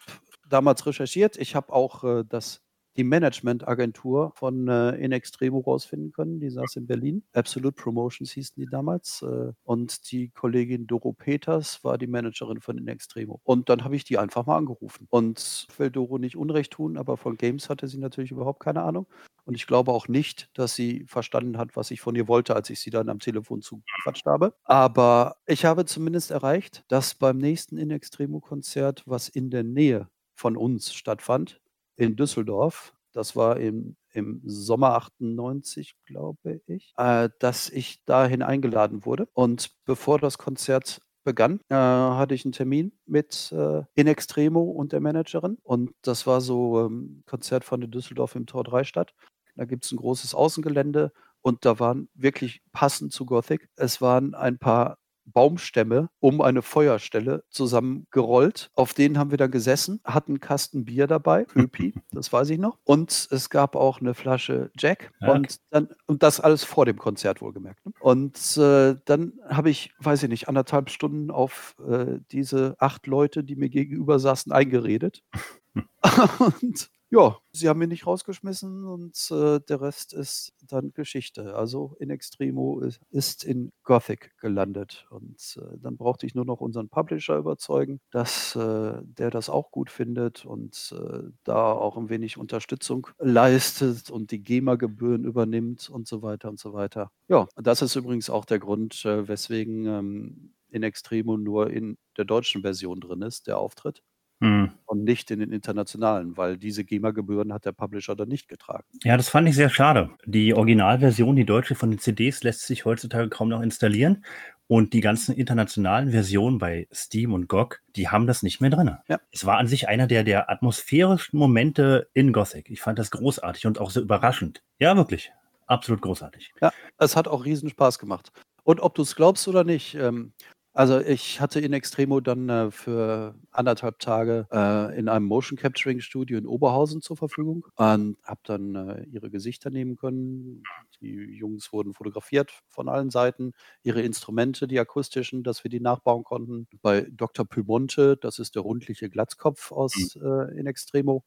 damals recherchiert. Ich habe auch äh, das die Managementagentur von äh, In Extremo rausfinden können. Die saß in Berlin. Absolute Promotions hießen die damals. Äh, und die Kollegin Doro Peters war die Managerin von In Extremo. Und dann habe ich die einfach mal angerufen. Und ich will Doro nicht Unrecht tun, aber von Games hatte sie natürlich überhaupt keine Ahnung. Und ich glaube auch nicht, dass sie verstanden hat, was ich von ihr wollte, als ich sie dann am Telefon zugequatscht habe. Aber ich habe zumindest erreicht, dass beim nächsten In Extremo-Konzert, was in der Nähe von uns stattfand, in Düsseldorf. Das war im, im Sommer 98, glaube ich, äh, dass ich dahin eingeladen wurde. Und bevor das Konzert begann, äh, hatte ich einen Termin mit äh, In Extremo und der Managerin. Und das war so ähm, Konzert von der Düsseldorf im Tor 3 statt. Da gibt es ein großes Außengelände und da waren wirklich passend zu Gothic. Es waren ein paar Baumstämme um eine Feuerstelle zusammengerollt. Auf denen haben wir dann gesessen, hatten einen Kasten Bier dabei, Öpi, das weiß ich noch. Und es gab auch eine Flasche Jack. Ja, und, dann, und das alles vor dem Konzert wohlgemerkt. Ne? Und äh, dann habe ich, weiß ich nicht, anderthalb Stunden auf äh, diese acht Leute, die mir gegenüber saßen, eingeredet. und Ja, sie haben mich nicht rausgeschmissen und, äh, der Rest ist dann Geschichte. Also, in Extremo is ist in Gothic gelandet und, äh, dann brauchte ich nur noch unseren Publisher überzeugen, dass, äh, der das auch gut findet und, äh, da auch 'n wenig Unterstützung leistet und die GEMA-Gebühren übernimmt und so weiter und so weiter. Ja, das ist übrigens auch der Grund, äh, weswegen, ähm, in Extremo nur in der deutschen Version drin ist, der Auftritt. Mhm. Und nicht in den internationalen, weil diese GEMA-Gebühren hat der Publisher dann nicht getragen. Ja, das fand ich sehr schade. Die Originalversion, die deutsche von den CDs, lässt sich heutzutage kaum noch installieren. Und die ganzen internationalen Versionen bei Steam und GOG, die haben das nicht mehr drin. Ja. Es war an sich einer der, der atmosphärischsten Momente in Gothic. Ich fand das großartig und auch so überraschend. Ja, wirklich. Absolut großartig. Ja, es hat auch riesen Spaß gemacht. Und ob du es glaubst oder nicht, ähm, also, ich hatte in Extremo dann, äh, für 1,5 Tage, äh, in einem Motion Capturing Studio in Oberhausen zur Verfügung und habe dann, äh, ihre Gesichter nehmen können. Die Jungs wurden fotografiert von allen Seiten, ihre Instrumente, die akustischen, dass wir die nachbauen konnten. Bei Dr. Pyrmonte, das ist der rundliche Glatzkopf aus, Mhm. äh, in Extremo,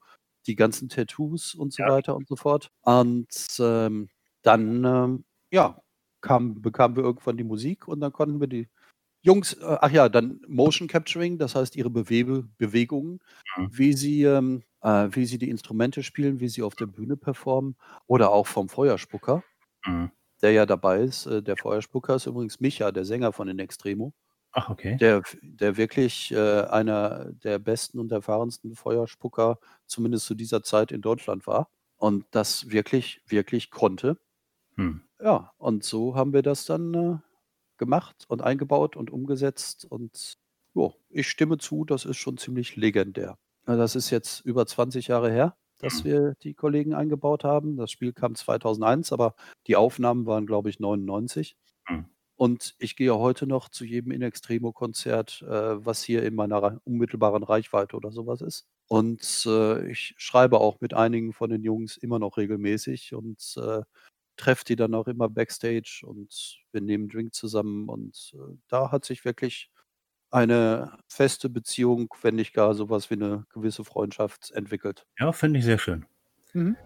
die ganzen Tattoos und so Ja. weiter und so fort. Und, ähm, dann, ähm, ja, kam bekamen wir irgendwann die Musik und dann konnten wir die Jungs äh, ach ja, dann Motion Capturing, das heißt ihre Bewebe Bewegungen, Mhm. wie sie, ähm, äh wie sie die Instrumente spielen, wie sie auf der Bühne performen oder auch vom Feuerspucker, Mhm. der ja dabei ist. Äh, der Feuerspucker ist übrigens Micha, der Sänger von In Extremo, Ach, okay. der der wirklich, äh, einer der besten und erfahrensten Feuerspucker, zumindest zu dieser Zeit in Deutschland war und das wirklich, wirklich konnte. Mhm. Ja, und so haben wir das dann, äh, gemacht und eingebaut und umgesetzt und ja, ich stimme zu, das ist schon ziemlich legendär. Das ist jetzt über 20 Jahre her, dass wir die Kollegen eingebaut haben. Das Spiel kam 2001, aber die Aufnahmen waren, glaube ich, 99. Mhm. Und ich gehe heute noch zu jedem In Extremo Konzert, äh, was hier in meiner unmittelbaren Reichweite oder so was ist. Und, äh, ich schreibe auch mit einigen von den Jungs immer noch regelmäßig und, äh, treffe die dann auch immer backstage und wir nehmen Drink zusammen und, äh, da hat sich wirklich eine feste Beziehung, wenn nicht gar so was wie 'ne gewisse Freundschaft entwickelt. Ja, finde ich sehr schön. Mhm.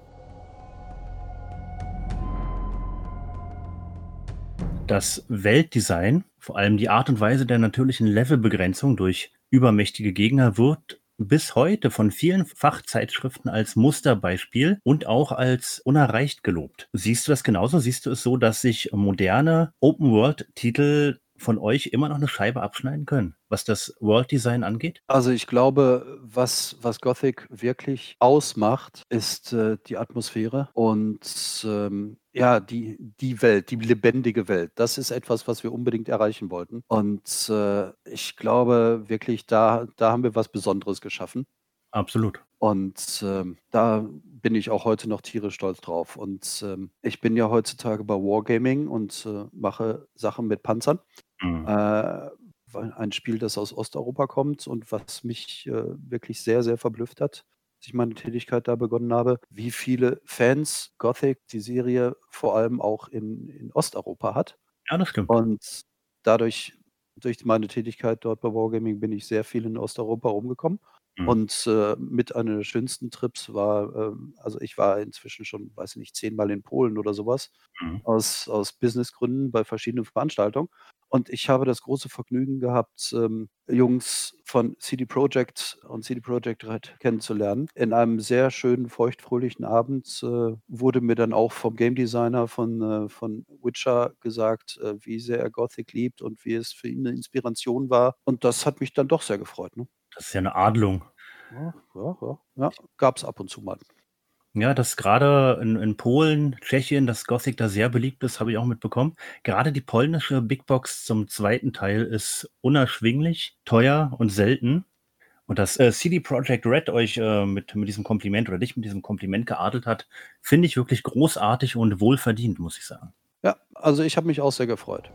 Das Weltdesign, vor allem die Art und Weise der natürlichen Levelbegrenzung durch übermächtige Gegner, wird bis heute von vielen Fachzeitschriften als Musterbeispiel und auch als unerreicht gelobt. Siehst du das genauso? Siehst du es so, dass sich moderne Open-World-Titel von euch immer noch 'ne Scheibe abschneiden können, was das World-Design angeht? Also, ich glaube, was was Gothic wirklich ausmacht, ist, äh, die Atmosphäre und, ähm, ja, die die Welt, die lebendige Welt. Das ist etwas, was wir unbedingt erreichen wollten. Und, äh, ich glaube wirklich, da da haben wir was Besonderes geschaffen. Absolut. Und, ähm, da bin ich auch heute noch tierisch stolz drauf. Und, ähm, ich bin ja heutzutage bei Wargaming und, äh, mache Sachen mit Panzern. Mhm. Äh, ein Spiel, das aus Osteuropa kommt und was mich, äh, wirklich sehr, sehr verblüfft hat, als ich meine Tätigkeit da begonnen habe, wie viele Fans Gothic, die Serie, vor allem auch in in Osteuropa hat. Ja, das stimmt. Und dadurch durch meine Tätigkeit dort bei Wargaming bin ich sehr viel in Osteuropa rumgekommen. Mhm. Und, äh, mit einer der schönsten Trips war, ähm also, ich war inzwischen schon, weiß ich nicht, zehnmal in Polen oder so was, Mhm. aus aus Businessgründen bei verschiedenen Veranstaltungen. Und ich habe das große Vergnügen gehabt, ähm, Jungs von CD Projekt und CD Projekt Red kennenzulernen. In einem sehr schönen, feuchtfröhlichen Abend, äh, wurde mir dann auch vom Game Designer von, äh von Witcher gesagt, äh, wie sehr er Gothic liebt und wie es für ihn 'ne Inspiration war. Und das hat mich dann doch sehr gefreut, ne? Das ist ja 'ne Adelung. Ja, ja, ja. Ja, gab's ab und zu mal. Ja, dass grade in in Polen, Tschechien, dass Gothic da sehr beliebt ist, habe ich auch mitbekommen. Gerade die polnische Big Box zum 2. Teil ist unerschwinglich, teuer und selten. Und dass, äh, CD Projekt Red euch, äh, mit mit diesem Kompliment oder dich mit diesem Kompliment geadelt hat, finde ich wirklich großartig und wohlverdient, muss ich sagen. Ja, also, ich habe mich auch sehr gefreut.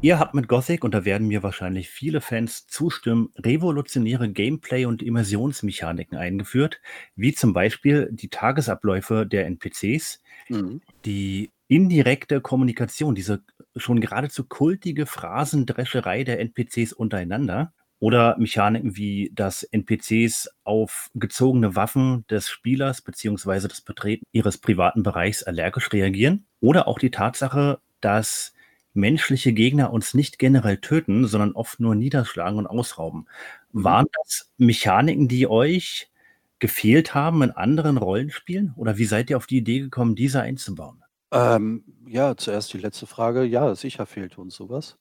Ihr habt mit Gothic, und da werden mir wahrscheinlich viele Fans zustimmen, revolutionäre Gameplay und Immersionsmechaniken eingeführt, wie zum Beispiel die Tagesabläufe der NPCs, Mhm. die indirekte Kommunikation, diese schon geradezu kultige Phrasendrescherei der NPCs untereinander oder Mechaniken wie, dass NPCs auf gezogene Waffen des Spielers beziehungsweise das Betreten ihres privaten Bereichs allergisch reagieren. Oder auch die Tatsache, dass menschliche Gegner uns nicht generell töten, sondern oft nur niederschlagen und ausrauben. Mhm. Waren das Mechaniken, die euch gefehlt haben in anderen Rollenspielen? Oder wie seid ihr auf die Idee gekommen, diese einzubauen? Ähm, ja, zuerst die letzte Frage. Ja, sicher fehlt uns sowas.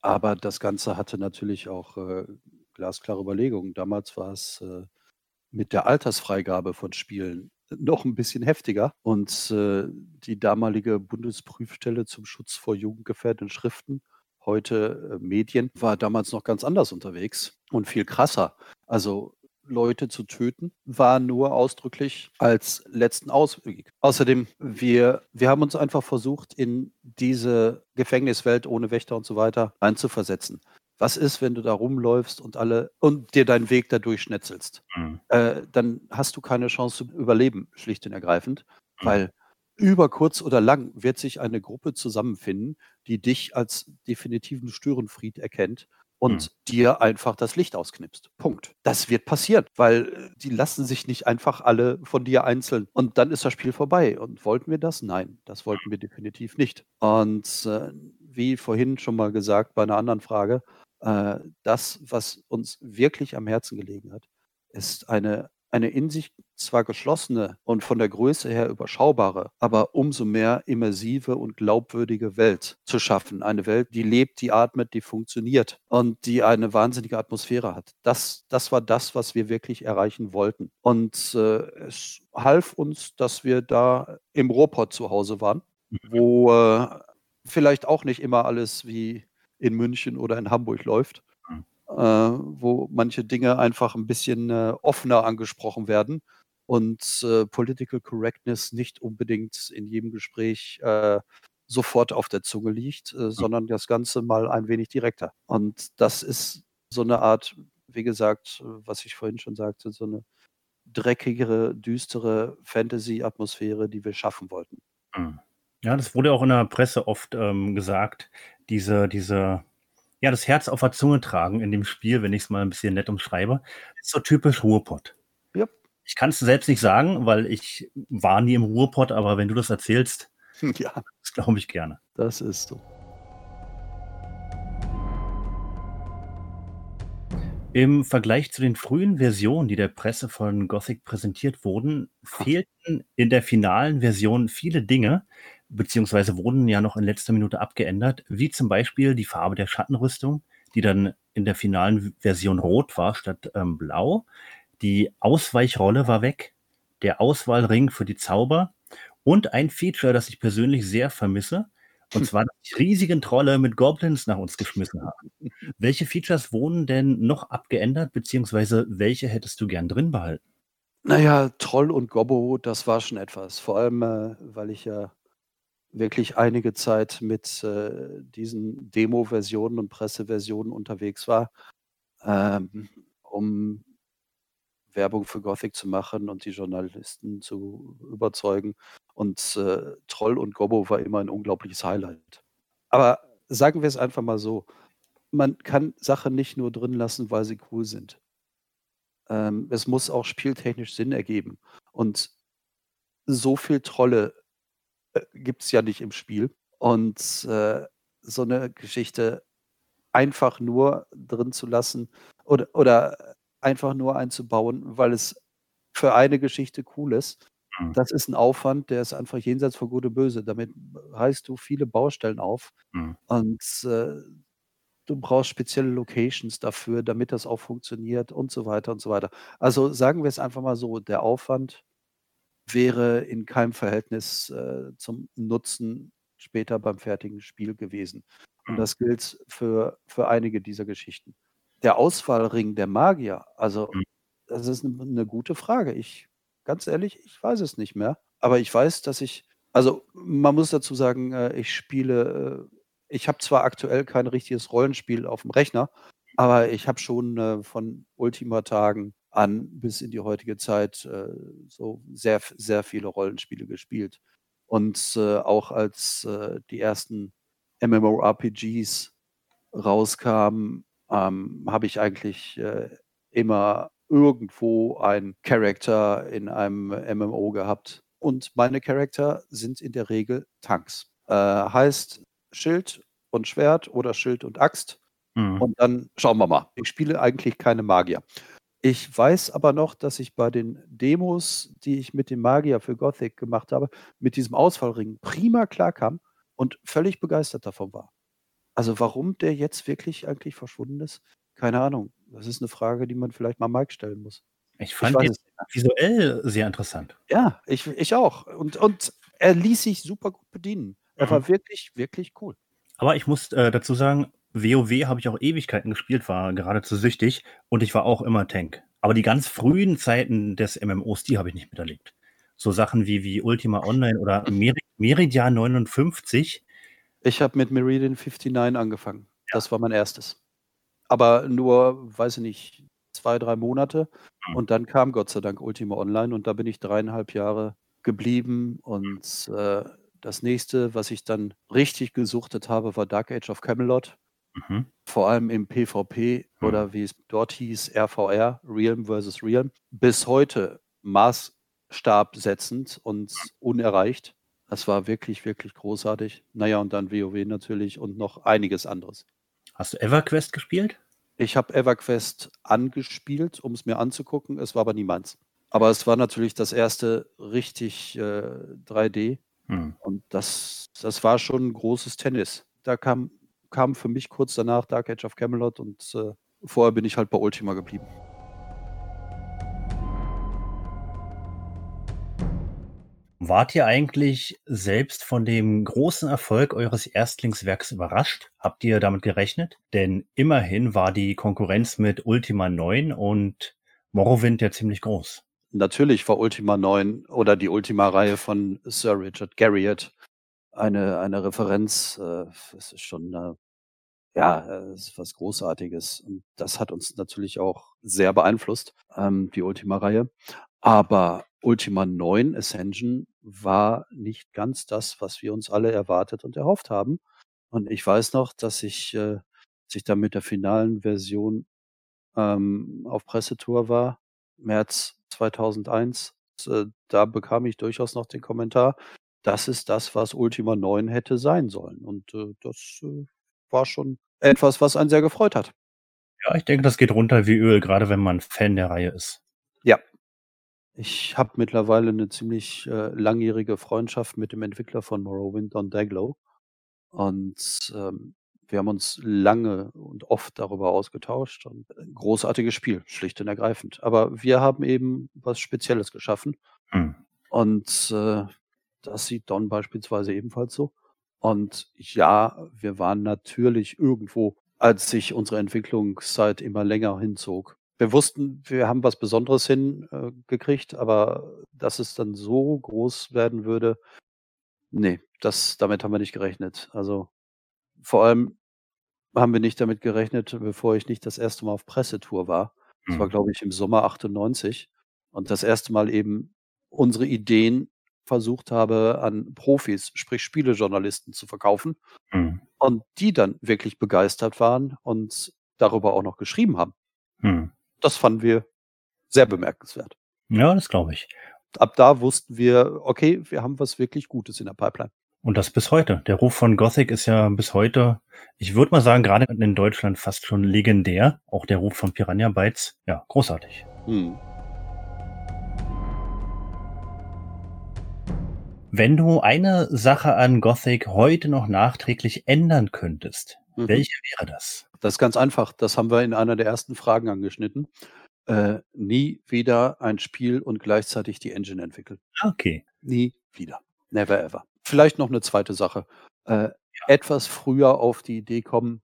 Aber das Ganze hatte natürlich auch äh, glasklare Überlegungen. Damals war es äh, mit der Altersfreigabe von Spielen noch ein bisschen heftiger und äh, die damalige Bundesprüfstelle zum Schutz vor jugendgefährdenden Schriften, heute äh, Medien, war damals noch ganz anders unterwegs und viel krasser. Also Leute zu töten, war nur ausdrücklich als letzten Ausweg. Außerdem, wir, wir haben uns einfach versucht, in diese Gefängniswelt ohne Wächter und so weiter einzuversetzen. Was ist, wenn du da rumläufst und alle und dir deinen Weg da durchschnetzelst? Mhm. Äh, dann hast du keine Chance zu überleben, schlicht und ergreifend, mhm. weil über kurz oder lang wird sich eine Gruppe zusammenfinden, die dich als definitiven Störenfried erkennt und mhm. dir einfach das Licht ausknipst. Punkt. Das wird passieren, weil die lassen sich nicht einfach alle von dir einzeln und dann ist das Spiel vorbei. Und wollten wir das? Nein, das wollten wir definitiv nicht. Und äh, wie vorhin schon mal gesagt bei einer anderen Frage, äh, das, was uns wirklich am Herzen gelegen hat, ist eine eine in sich zwar geschlossene und von der Größe her überschaubare, aber umso mehr immersive und glaubwürdige Welt zu schaffen. Eine Welt, die lebt, die atmet, die funktioniert und die eine wahnsinnige Atmosphäre hat. Das, das war das, was wir wirklich erreichen wollten. Und äh, es half uns, dass wir da im Ruhrpott zu Hause waren, mhm. wo äh, vielleicht auch nicht immer alles wie in München oder in Hamburg läuft äh, wo manche Dinge einfach ein bisschen äh, offener angesprochen werden und äh, Political Correctness nicht unbedingt in jedem Gespräch äh, sofort auf der Zunge liegt, äh, sondern das Ganze mal ein wenig direkter. Und das ist so eine Art, wie gesagt, was ich vorhin schon sagte, so eine dreckigere, düstere Fantasy-Atmosphäre, die wir schaffen wollten. Hm. Ja, das wurde auch in der Presse oft ähm, gesagt, diese, diese ja, das Herz auf der Zunge tragen in dem Spiel, wenn ich es mal ein bisschen nett umschreibe, ist so typisch Ruhrpott. Ja. Ich kann es selbst nicht sagen, weil ich war nie im Ruhrpott, aber wenn du das erzählst, ja. das glaube ich gerne. Das ist so. Im Vergleich zu den frühen Versionen, die der Presse von Gothic präsentiert wurden, fehlten in der finalen Version viele Dinge, beziehungsweise wurden ja noch in letzter Minute abgeändert, wie zum Beispiel die Farbe der Schattenrüstung, die dann in der finalen Version rot war statt ähm, blau. Die Ausweichrolle war weg, der Auswahlring für die Zauber und ein Feature, das ich persönlich sehr vermisse, und zwar, dass die riesigen Trolle mit Goblins nach uns geschmissen haben. Welche Features wurden denn noch abgeändert, beziehungsweise welche hättest du gern drin behalten? Naja, Troll und Gobbo, das war schon etwas. Vor allem, äh, weil ich ja wirklich einige Zeit mit äh, diesen Demo-Versionen und Presseversionen unterwegs war, ähm, um Werbung für Gothic zu machen und die Journalisten zu überzeugen. Und äh, Troll und Gobbo war immer ein unglaubliches Highlight. Aber sagen wir es einfach mal so: Man kann Sachen nicht nur drin lassen, weil sie cool sind. Ähm, es muss auch spieltechnisch Sinn ergeben. Und so viel Trolle gibt es ja nicht im Spiel. Und äh, so eine Geschichte einfach nur drin zu lassen oder, oder einfach nur einzubauen, weil es für eine Geschichte cool ist, mhm. das ist ein Aufwand, der ist einfach jenseits von Gut und Böse. Damit reißt du viele Baustellen auf mhm. und äh, du brauchst spezielle Locations dafür, damit das auch funktioniert und so weiter und so weiter. Also sagen wir es einfach mal so, der Aufwand wäre in keinem Verhältnis äh, zum Nutzen später beim fertigen Spiel gewesen. Und mhm. das gilt für, für einige dieser Geschichten. Der Auswahlring der Magier, also mhm. das ist eine, eine gute Frage. Ich, ganz ehrlich, ich weiß es nicht mehr. Aber ich weiß, dass ich, also man muss dazu sagen, äh, ich spiele, äh, ich habe zwar aktuell kein richtiges Rollenspiel auf dem Rechner, aber ich habe schon äh, von Ultima-Tagen an bis in die heutige Zeit äh, so sehr, sehr viele Rollenspiele gespielt. Und äh, auch als äh, die ersten MMORPGs rauskamen, ähm, habe ich eigentlich äh, immer irgendwo einen Charakter in einem MMO gehabt. Und meine Charakter sind in der Regel Tanks. Äh, heißt Schild und Schwert oder Schild und Axt. Mhm. Und dann schauen wir mal. Ich spiele eigentlich keine Magier. Ich weiß aber noch, dass ich bei den Demos, die ich mit dem Magier für Gothic gemacht habe, mit diesem Ausfallring prima klarkam und völlig begeistert davon war. Also warum der jetzt wirklich eigentlich verschwunden ist, keine Ahnung. Das ist eine Frage, die man vielleicht mal Mike stellen muss. Ich Ich fand weiß den visuell sehr interessant. Ja, ich ich auch. Und und er ließ sich super gut bedienen. Er Mhm. war wirklich, wirklich cool. Aber ich muss, äh, dazu sagen, WoW habe ich auch Ewigkeiten gespielt, war geradezu süchtig und ich war auch immer Tank. Aber die ganz frühen Zeiten des MMOs, die habe ich nicht miterlebt. So Sachen wie wie Ultima Online oder Meri Meridian 59. Ich habe mit Meridian 59 angefangen. Ja. Das war mein erstes. Aber nur, weiß ich nicht, 2, 3 Monate Mhm. und dann kam Gott sei Dank Ultima Online und da bin ich 3,5 Jahre geblieben und, äh, das Nächste, was ich dann richtig gesuchtet habe, war Dark Age of Camelot. Mhm. Vor allem im PvP Mhm. oder wie es dort hieß, RVR, Realm versus Realm. Bis heute maßstabsetzend und unerreicht. Das war wirklich, wirklich großartig. Na ja, und dann WoW natürlich und noch einiges anderes. Hast du EverQuest gespielt? Ich habe EverQuest angespielt, um es mir anzugucken. Es war aber nie meins. Aber es war natürlich das erste richtig, äh, 3D Mhm. und das das war schon 'n großes Tennis. Da kam kam für mich kurz danach Dark Age of Camelot und, äh, vorher bin ich halt bei Ultima geblieben. Wart ihr eigentlich selbst von dem großen Erfolg eures Erstlingswerks überrascht? Habt ihr damit gerechnet? Denn immerhin war die Konkurrenz mit Ultima 9 und Morrowind ja ziemlich groß. Natürlich war Ultima 9 oder die Ultima-Reihe von Sir Richard Garriott eine eine Referenz, äh, das ist schon, äh ja, äh, ist was Großartiges. Und das hat uns natürlich auch sehr beeinflusst, ähm, die Ultima-Reihe. Aber Ultima 9 Ascension war nicht ganz das, was wir uns alle erwartet und erhofft haben. Und ich weiß noch, dass ich, äh als ich dann mit der finalen Version, ähm, auf Pressetour war, März 2001, äh, da bekam ich durchaus noch den Kommentar: „Das ist das, was Ultima 9 hätte sein sollen.“ Und, äh, das, äh, war schon etwas, was einen sehr gefreut hat. Ja, ich denke, das geht runter wie Öl, grade wenn man Fan der Reihe ist. Ja. Ich habe mittlerweile 'ne ziemlich, äh, langjährige Freundschaft mit dem Entwickler von Morrowind, Don Daglow. Und, ähm, wir haben uns lange und oft darüber ausgetauscht und ein großartiges Spiel, schlicht und ergreifend. Aber wir haben eben was Spezielles geschaffen. Mhm. Und, äh, das sieht Don beispielsweise ebenfalls so. Und ja, wir waren natürlich irgendwo, als sich unsere Entwicklungszeit immer länger hinzog wir wussten, wir haben was Besonderes hin äh, aber dass es dann so groß werden würde, ne, das damit haben wir nicht gerechnet. Also, vor allem haben wir nicht damit gerechnet, bevor ich nicht das erste Mal auf Pressetour war. Das war, Mhm. glaube ich, im Sommer 98 und das erste Mal eben unsere Ideen versucht habe, an Profis, sprich Spielejournalisten zu verkaufen Mhm. und die dann wirklich begeistert waren und darüber auch noch geschrieben haben. Mhm. Das fanden wir sehr bemerkenswert. Ja, das glaube ich. Ab da wussten wir: „Okay, wir haben was wirklich Gutes in der Pipeline.“ Und das bis heute. Der Ruf von Gothic ist ja bis heute, ich würde mal sagen, grade in Deutschland fast schon legendär. Auch der Ruf von Piranha Bytes, ja, großartig. Mhm. Wenn du eine Sache an Gothic heute noch nachträglich ändern könntest, Mhm. welche wäre das? Das ist ganz einfach. Das haben wir in einer der ersten Fragen angeschnitten. Äh, nie wieder ein Spiel und gleichzeitig die Engine entwickeln. Okay. Nie wieder. Never ever. Vielleicht noch 'ne zweite Sache. Äh, Ja. etwas früher auf die Idee kommen,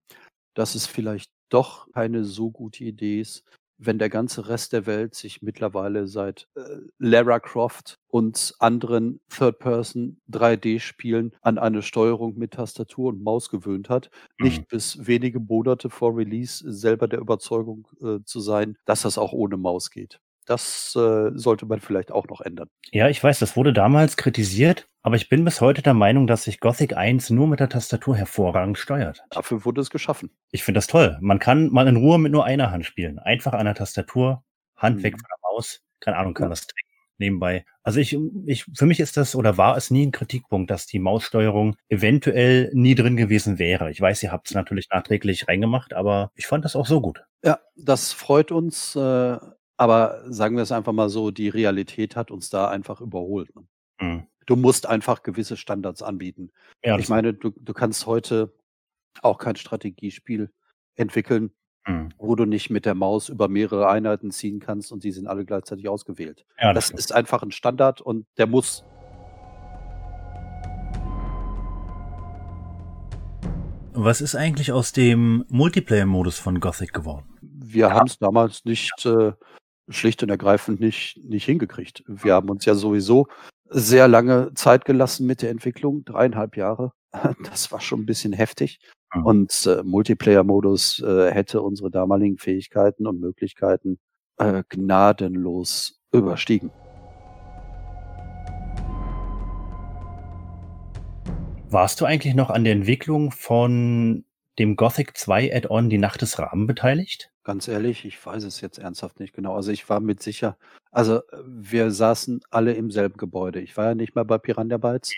dass es vielleicht doch keine so gute Idee ist, wenn der ganze Rest der Welt sich mittlerweile seit, äh, Lara Croft und anderen Third-Person 3D-Spielen an eine Steuerung mit Tastatur und Maus gewöhnt hat, Mhm. nicht bis wenige Monate vor Release selber der Überzeugung, äh, zu sein, dass das auch ohne Maus geht. Das äh, sollte man vielleicht auch noch ändern. Ja, ich weiß, das wurde damals kritisiert, aber ich bin bis heute der Meinung, dass sich Gothic 1 nur mit der Tastatur hervorragend steuert. Dafür wurde es geschaffen. Ich finde das toll. Man kann mal in Ruhe mit nur einer Hand spielen. Einfach an der Tastatur, Hand mhm. weg von der Maus. Keine Ahnung, kann ja. was trinken nebenbei. Also ich, ich, für mich ist das oder war es nie ein Kritikpunkt, dass die Maussteuerung eventuell nie drin gewesen wäre. Ich weiß, ihr habt es natürlich nachträglich reingemacht, aber ich fand das auch so gut. Ja, das freut uns. Äh, aber sagen wir es einfach mal so, die Realität hat uns da einfach überholt. Ne? Mhm. Du musst einfach gewisse Standards anbieten. Ja, ich meine, du, du kannst heute auch kein Strategiespiel entwickeln, Mhm. wo du nicht mit der Maus über mehrere Einheiten ziehen kannst und die sind alle gleichzeitig ausgewählt. Ja, das, das ist einfach ein Standard und der muss. Was ist eigentlich aus dem Multiplayer-Modus von Gothic geworden? Wir ja. haben es damals nicht, äh, schlicht und ergreifend nicht, nicht hingekriegt. Wir haben uns ja sowieso sehr lange Zeit gelassen mit der Entwicklung, dreieinhalb Jahre. Das war schon ein bisschen heftig. Mhm. Und äh, Multiplayer-Modus äh, hätte unsere damaligen Fähigkeiten und Möglichkeiten äh, gnadenlos überstiegen. Warst du eigentlich noch an der Entwicklung von dem Gothic 2 Add-on Die Nacht des Raben beteiligt? Ganz ehrlich, ich weiß es jetzt ernsthaft nicht genau. Also ich war mit sicher, also wir saßen alle im selben Gebäude. Ich war ja nicht mehr bei Piranha Bytes.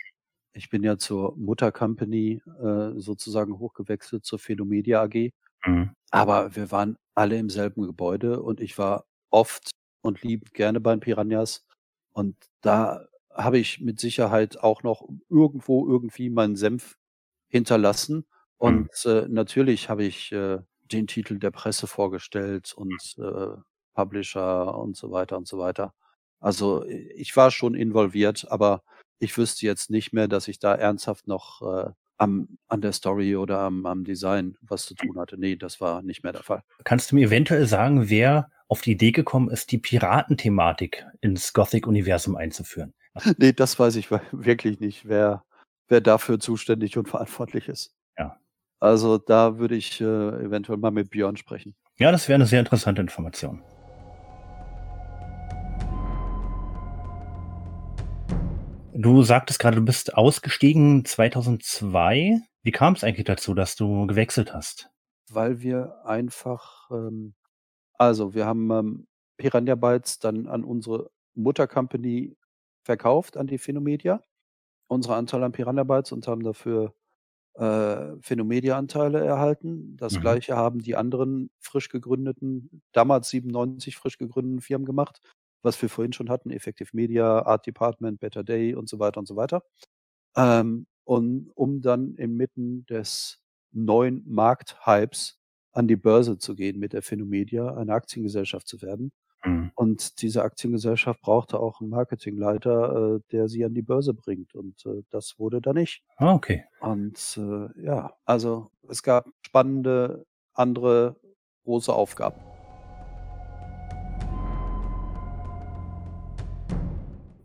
Ich bin ja zur Muttercompany äh, sozusagen hochgewechselt zur Phenomedia AG. Mhm. Aber wir waren alle im selben Gebäude und ich war oft und lieb gerne bei den Piranhas. Und da habe ich mit Sicherheit auch noch irgendwo irgendwie meinen Senf hinterlassen. Mhm. Und mhm. äh, natürlich habe ich äh, den Titel der Presse vorgestellt und äh, Publisher und so weiter und so weiter. Also ich war schon involviert, aber ich wüsste jetzt nicht mehr, dass ich da ernsthaft noch äh, am, an der Story oder am, am Design was zu tun hatte. Nee, das war nicht mehr der Fall. Kannst du mir eventuell sagen, wer auf die Idee gekommen ist, die Piratenthematik ins Gothic-Universum einzuführen? nee, das weiß ich wirklich nicht, wer, wer dafür zuständig und verantwortlich ist. Also da würde ich äh, eventuell mal mit Björn sprechen. Ja, das wäre eine sehr interessante Information. Du sagtest gerade, du bist ausgestiegen 2002. Wie kam es eigentlich dazu, dass du gewechselt hast? Weil wir einfach, ähm, also wir haben ähm, Piranha Bytes dann an unsere Muttercompany verkauft, an die Phenomedia, unsere Anteile an Piranha Bytes und haben dafür äh, Phenomedia-Anteile erhalten. Das mhm. gleiche haben die anderen frisch gegründeten, damals 97 frisch gegründeten Firmen gemacht was wir vorhin schon hatten, Effective Media, Art Department, Better Day und so weiter und so weiter. Ähm, und um dann inmitten des neuen Markthypes an die Börse zu gehen mit der Phenomedia, eine Aktiengesellschaft zu werden. Mhm. Und diese Aktiengesellschaft brauchte auch einen Marketingleiter, äh, der sie an die Börse bringt. Und äh, das wurde da nicht. Ah, okay. Und äh, ja, also es gab spannende andere große Aufgaben.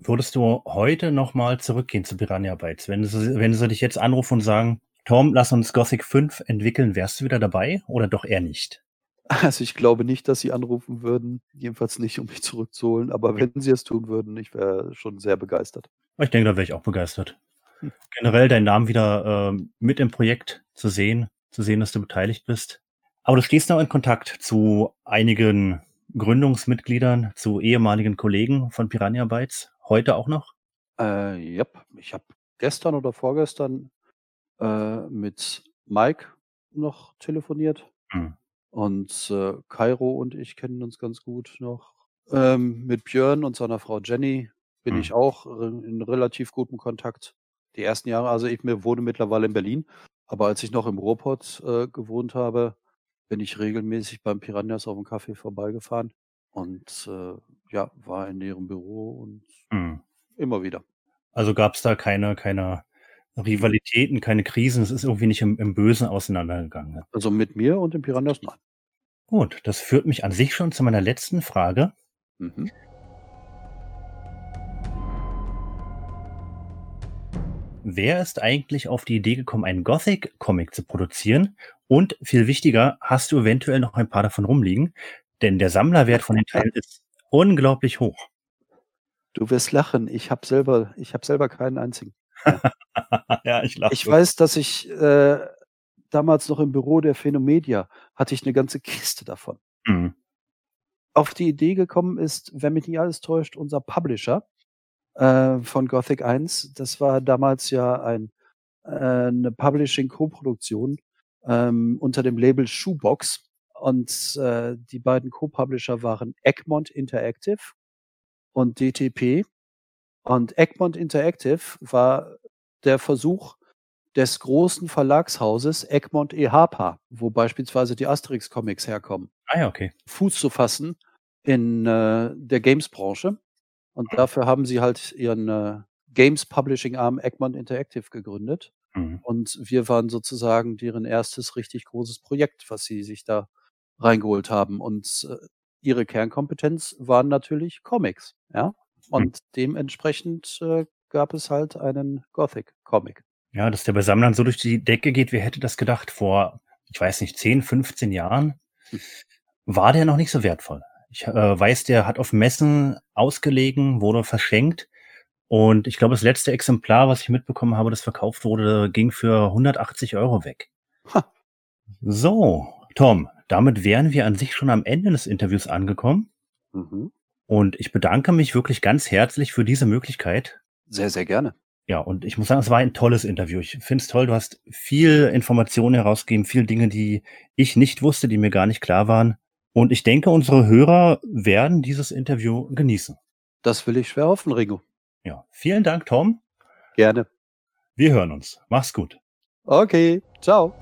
Würdest du heute nochmal zurückgehen zu Piranha Bytes? Wenn sie, wenn sie dich jetzt anrufen und sagen, Tom, lass uns Gothic 5 entwickeln, wärst du wieder dabei oder doch eher nicht? Also ich glaube nicht, dass sie anrufen würden, jedenfalls nicht, um mich zurückzuholen, aber wenn sie es tun würden, ich wäre schon sehr begeistert. Ich denke, da wäre ich auch begeistert. Hm. Generell deinen Namen wieder äh, mit im Projekt zu sehen, zu sehen, dass du beteiligt bist. Aber du stehst noch in Kontakt zu einigen Gründungsmitgliedern, zu ehemaligen Kollegen von Piranha Bytes. Heute auch noch? Äh, ja, ich habe gestern oder vorgestern äh, mit Mike noch telefoniert. Mhm. Und äh, Kairo und ich kennen uns ganz gut noch. Ähm, mit Björn und seiner Frau Jenny bin mhm. ich auch in relativ gutem Kontakt. Die ersten Jahre, also ich wohne mittlerweile in Berlin, aber als ich noch im Ruhrpott äh, gewohnt habe, bin ich regelmäßig beim Piranhas auf dem Kaffee vorbeigefahren und äh, ja, war in ihrem Büro und mhm. immer wieder. Also gab es da keine, keine Rivalitäten, keine Krisen, es ist irgendwie nicht im, im Bösen auseinandergegangen. Also mit mir und dem Piranhas nein. Gut, das führt mich an sich schon zu meiner letzten Frage. Mhm. Wer ist eigentlich auf die Idee gekommen, einen Gothic-Comic zu produzieren? Und viel wichtiger, hast du eventuell noch ein paar davon rumliegen? Denn der Sammlerwert von den Teilen ist unglaublich hoch. Du wirst lachen. Ich habe selber, ich habe selber keinen einzigen. ja, ich lache. Ich weiß, dass ich äh, damals noch im Büro der Phänomedia hatte ich eine ganze Kiste davon. Mhm. Auf die Idee gekommen ist, wenn mich nicht alles täuscht, unser Publisher äh, von Gothic 1. Das war damals ja ein, äh, eine Publishing-Co-Produktion ähm, unter dem Label Shoebox. Und äh, die beiden Co-Publisher waren Egmont Interactive und DTP. Und Egmont Interactive war der Versuch des großen Verlagshauses Egmont e Harper, wo beispielsweise die Asterix-Comics herkommen, Ah ja, okay. Fuß zu fassen in äh, der Games-Branche. Und dafür haben sie halt ihren äh, Games Publishing Arm Egmont Interactive gegründet. Mhm. Und wir waren sozusagen deren erstes richtig großes Projekt, was sie sich da reingeholt haben. Und äh, ihre Kernkompetenz waren natürlich Comics, ja. Und dementsprechend äh, gab es halt einen Gothic-Comic. Ja, dass der bei Sammlern so durch die Decke geht, wer hätte das gedacht? Vor, ich weiß nicht, 10, 15 Jahren Hm. war der noch nicht so wertvoll. Ich äh, weiß, der hat auf Messen ausgelegen, wurde verschenkt. Und ich glaube, das letzte Exemplar, was ich mitbekommen habe, das verkauft wurde, ging für 180 Euro weg. Ha. So, Tom, damit wären wir an sich schon am Ende des Interviews angekommen. Mhm. Und ich bedanke mich wirklich ganz herzlich für diese Möglichkeit. Sehr, sehr gerne. Ja, und ich muss sagen, es war ein tolles Interview. Ich finde es toll, du hast viel Informationen herausgegeben, viel Dinge, die ich nicht wusste, die mir gar nicht klar waren. Und ich denke, unsere Hörer werden dieses Interview genießen. Das will ich schwer hoffen, Ringo. Ja, vielen Dank, Tom. Gerne. Wir hören uns. Mach's gut. Okay, ciao.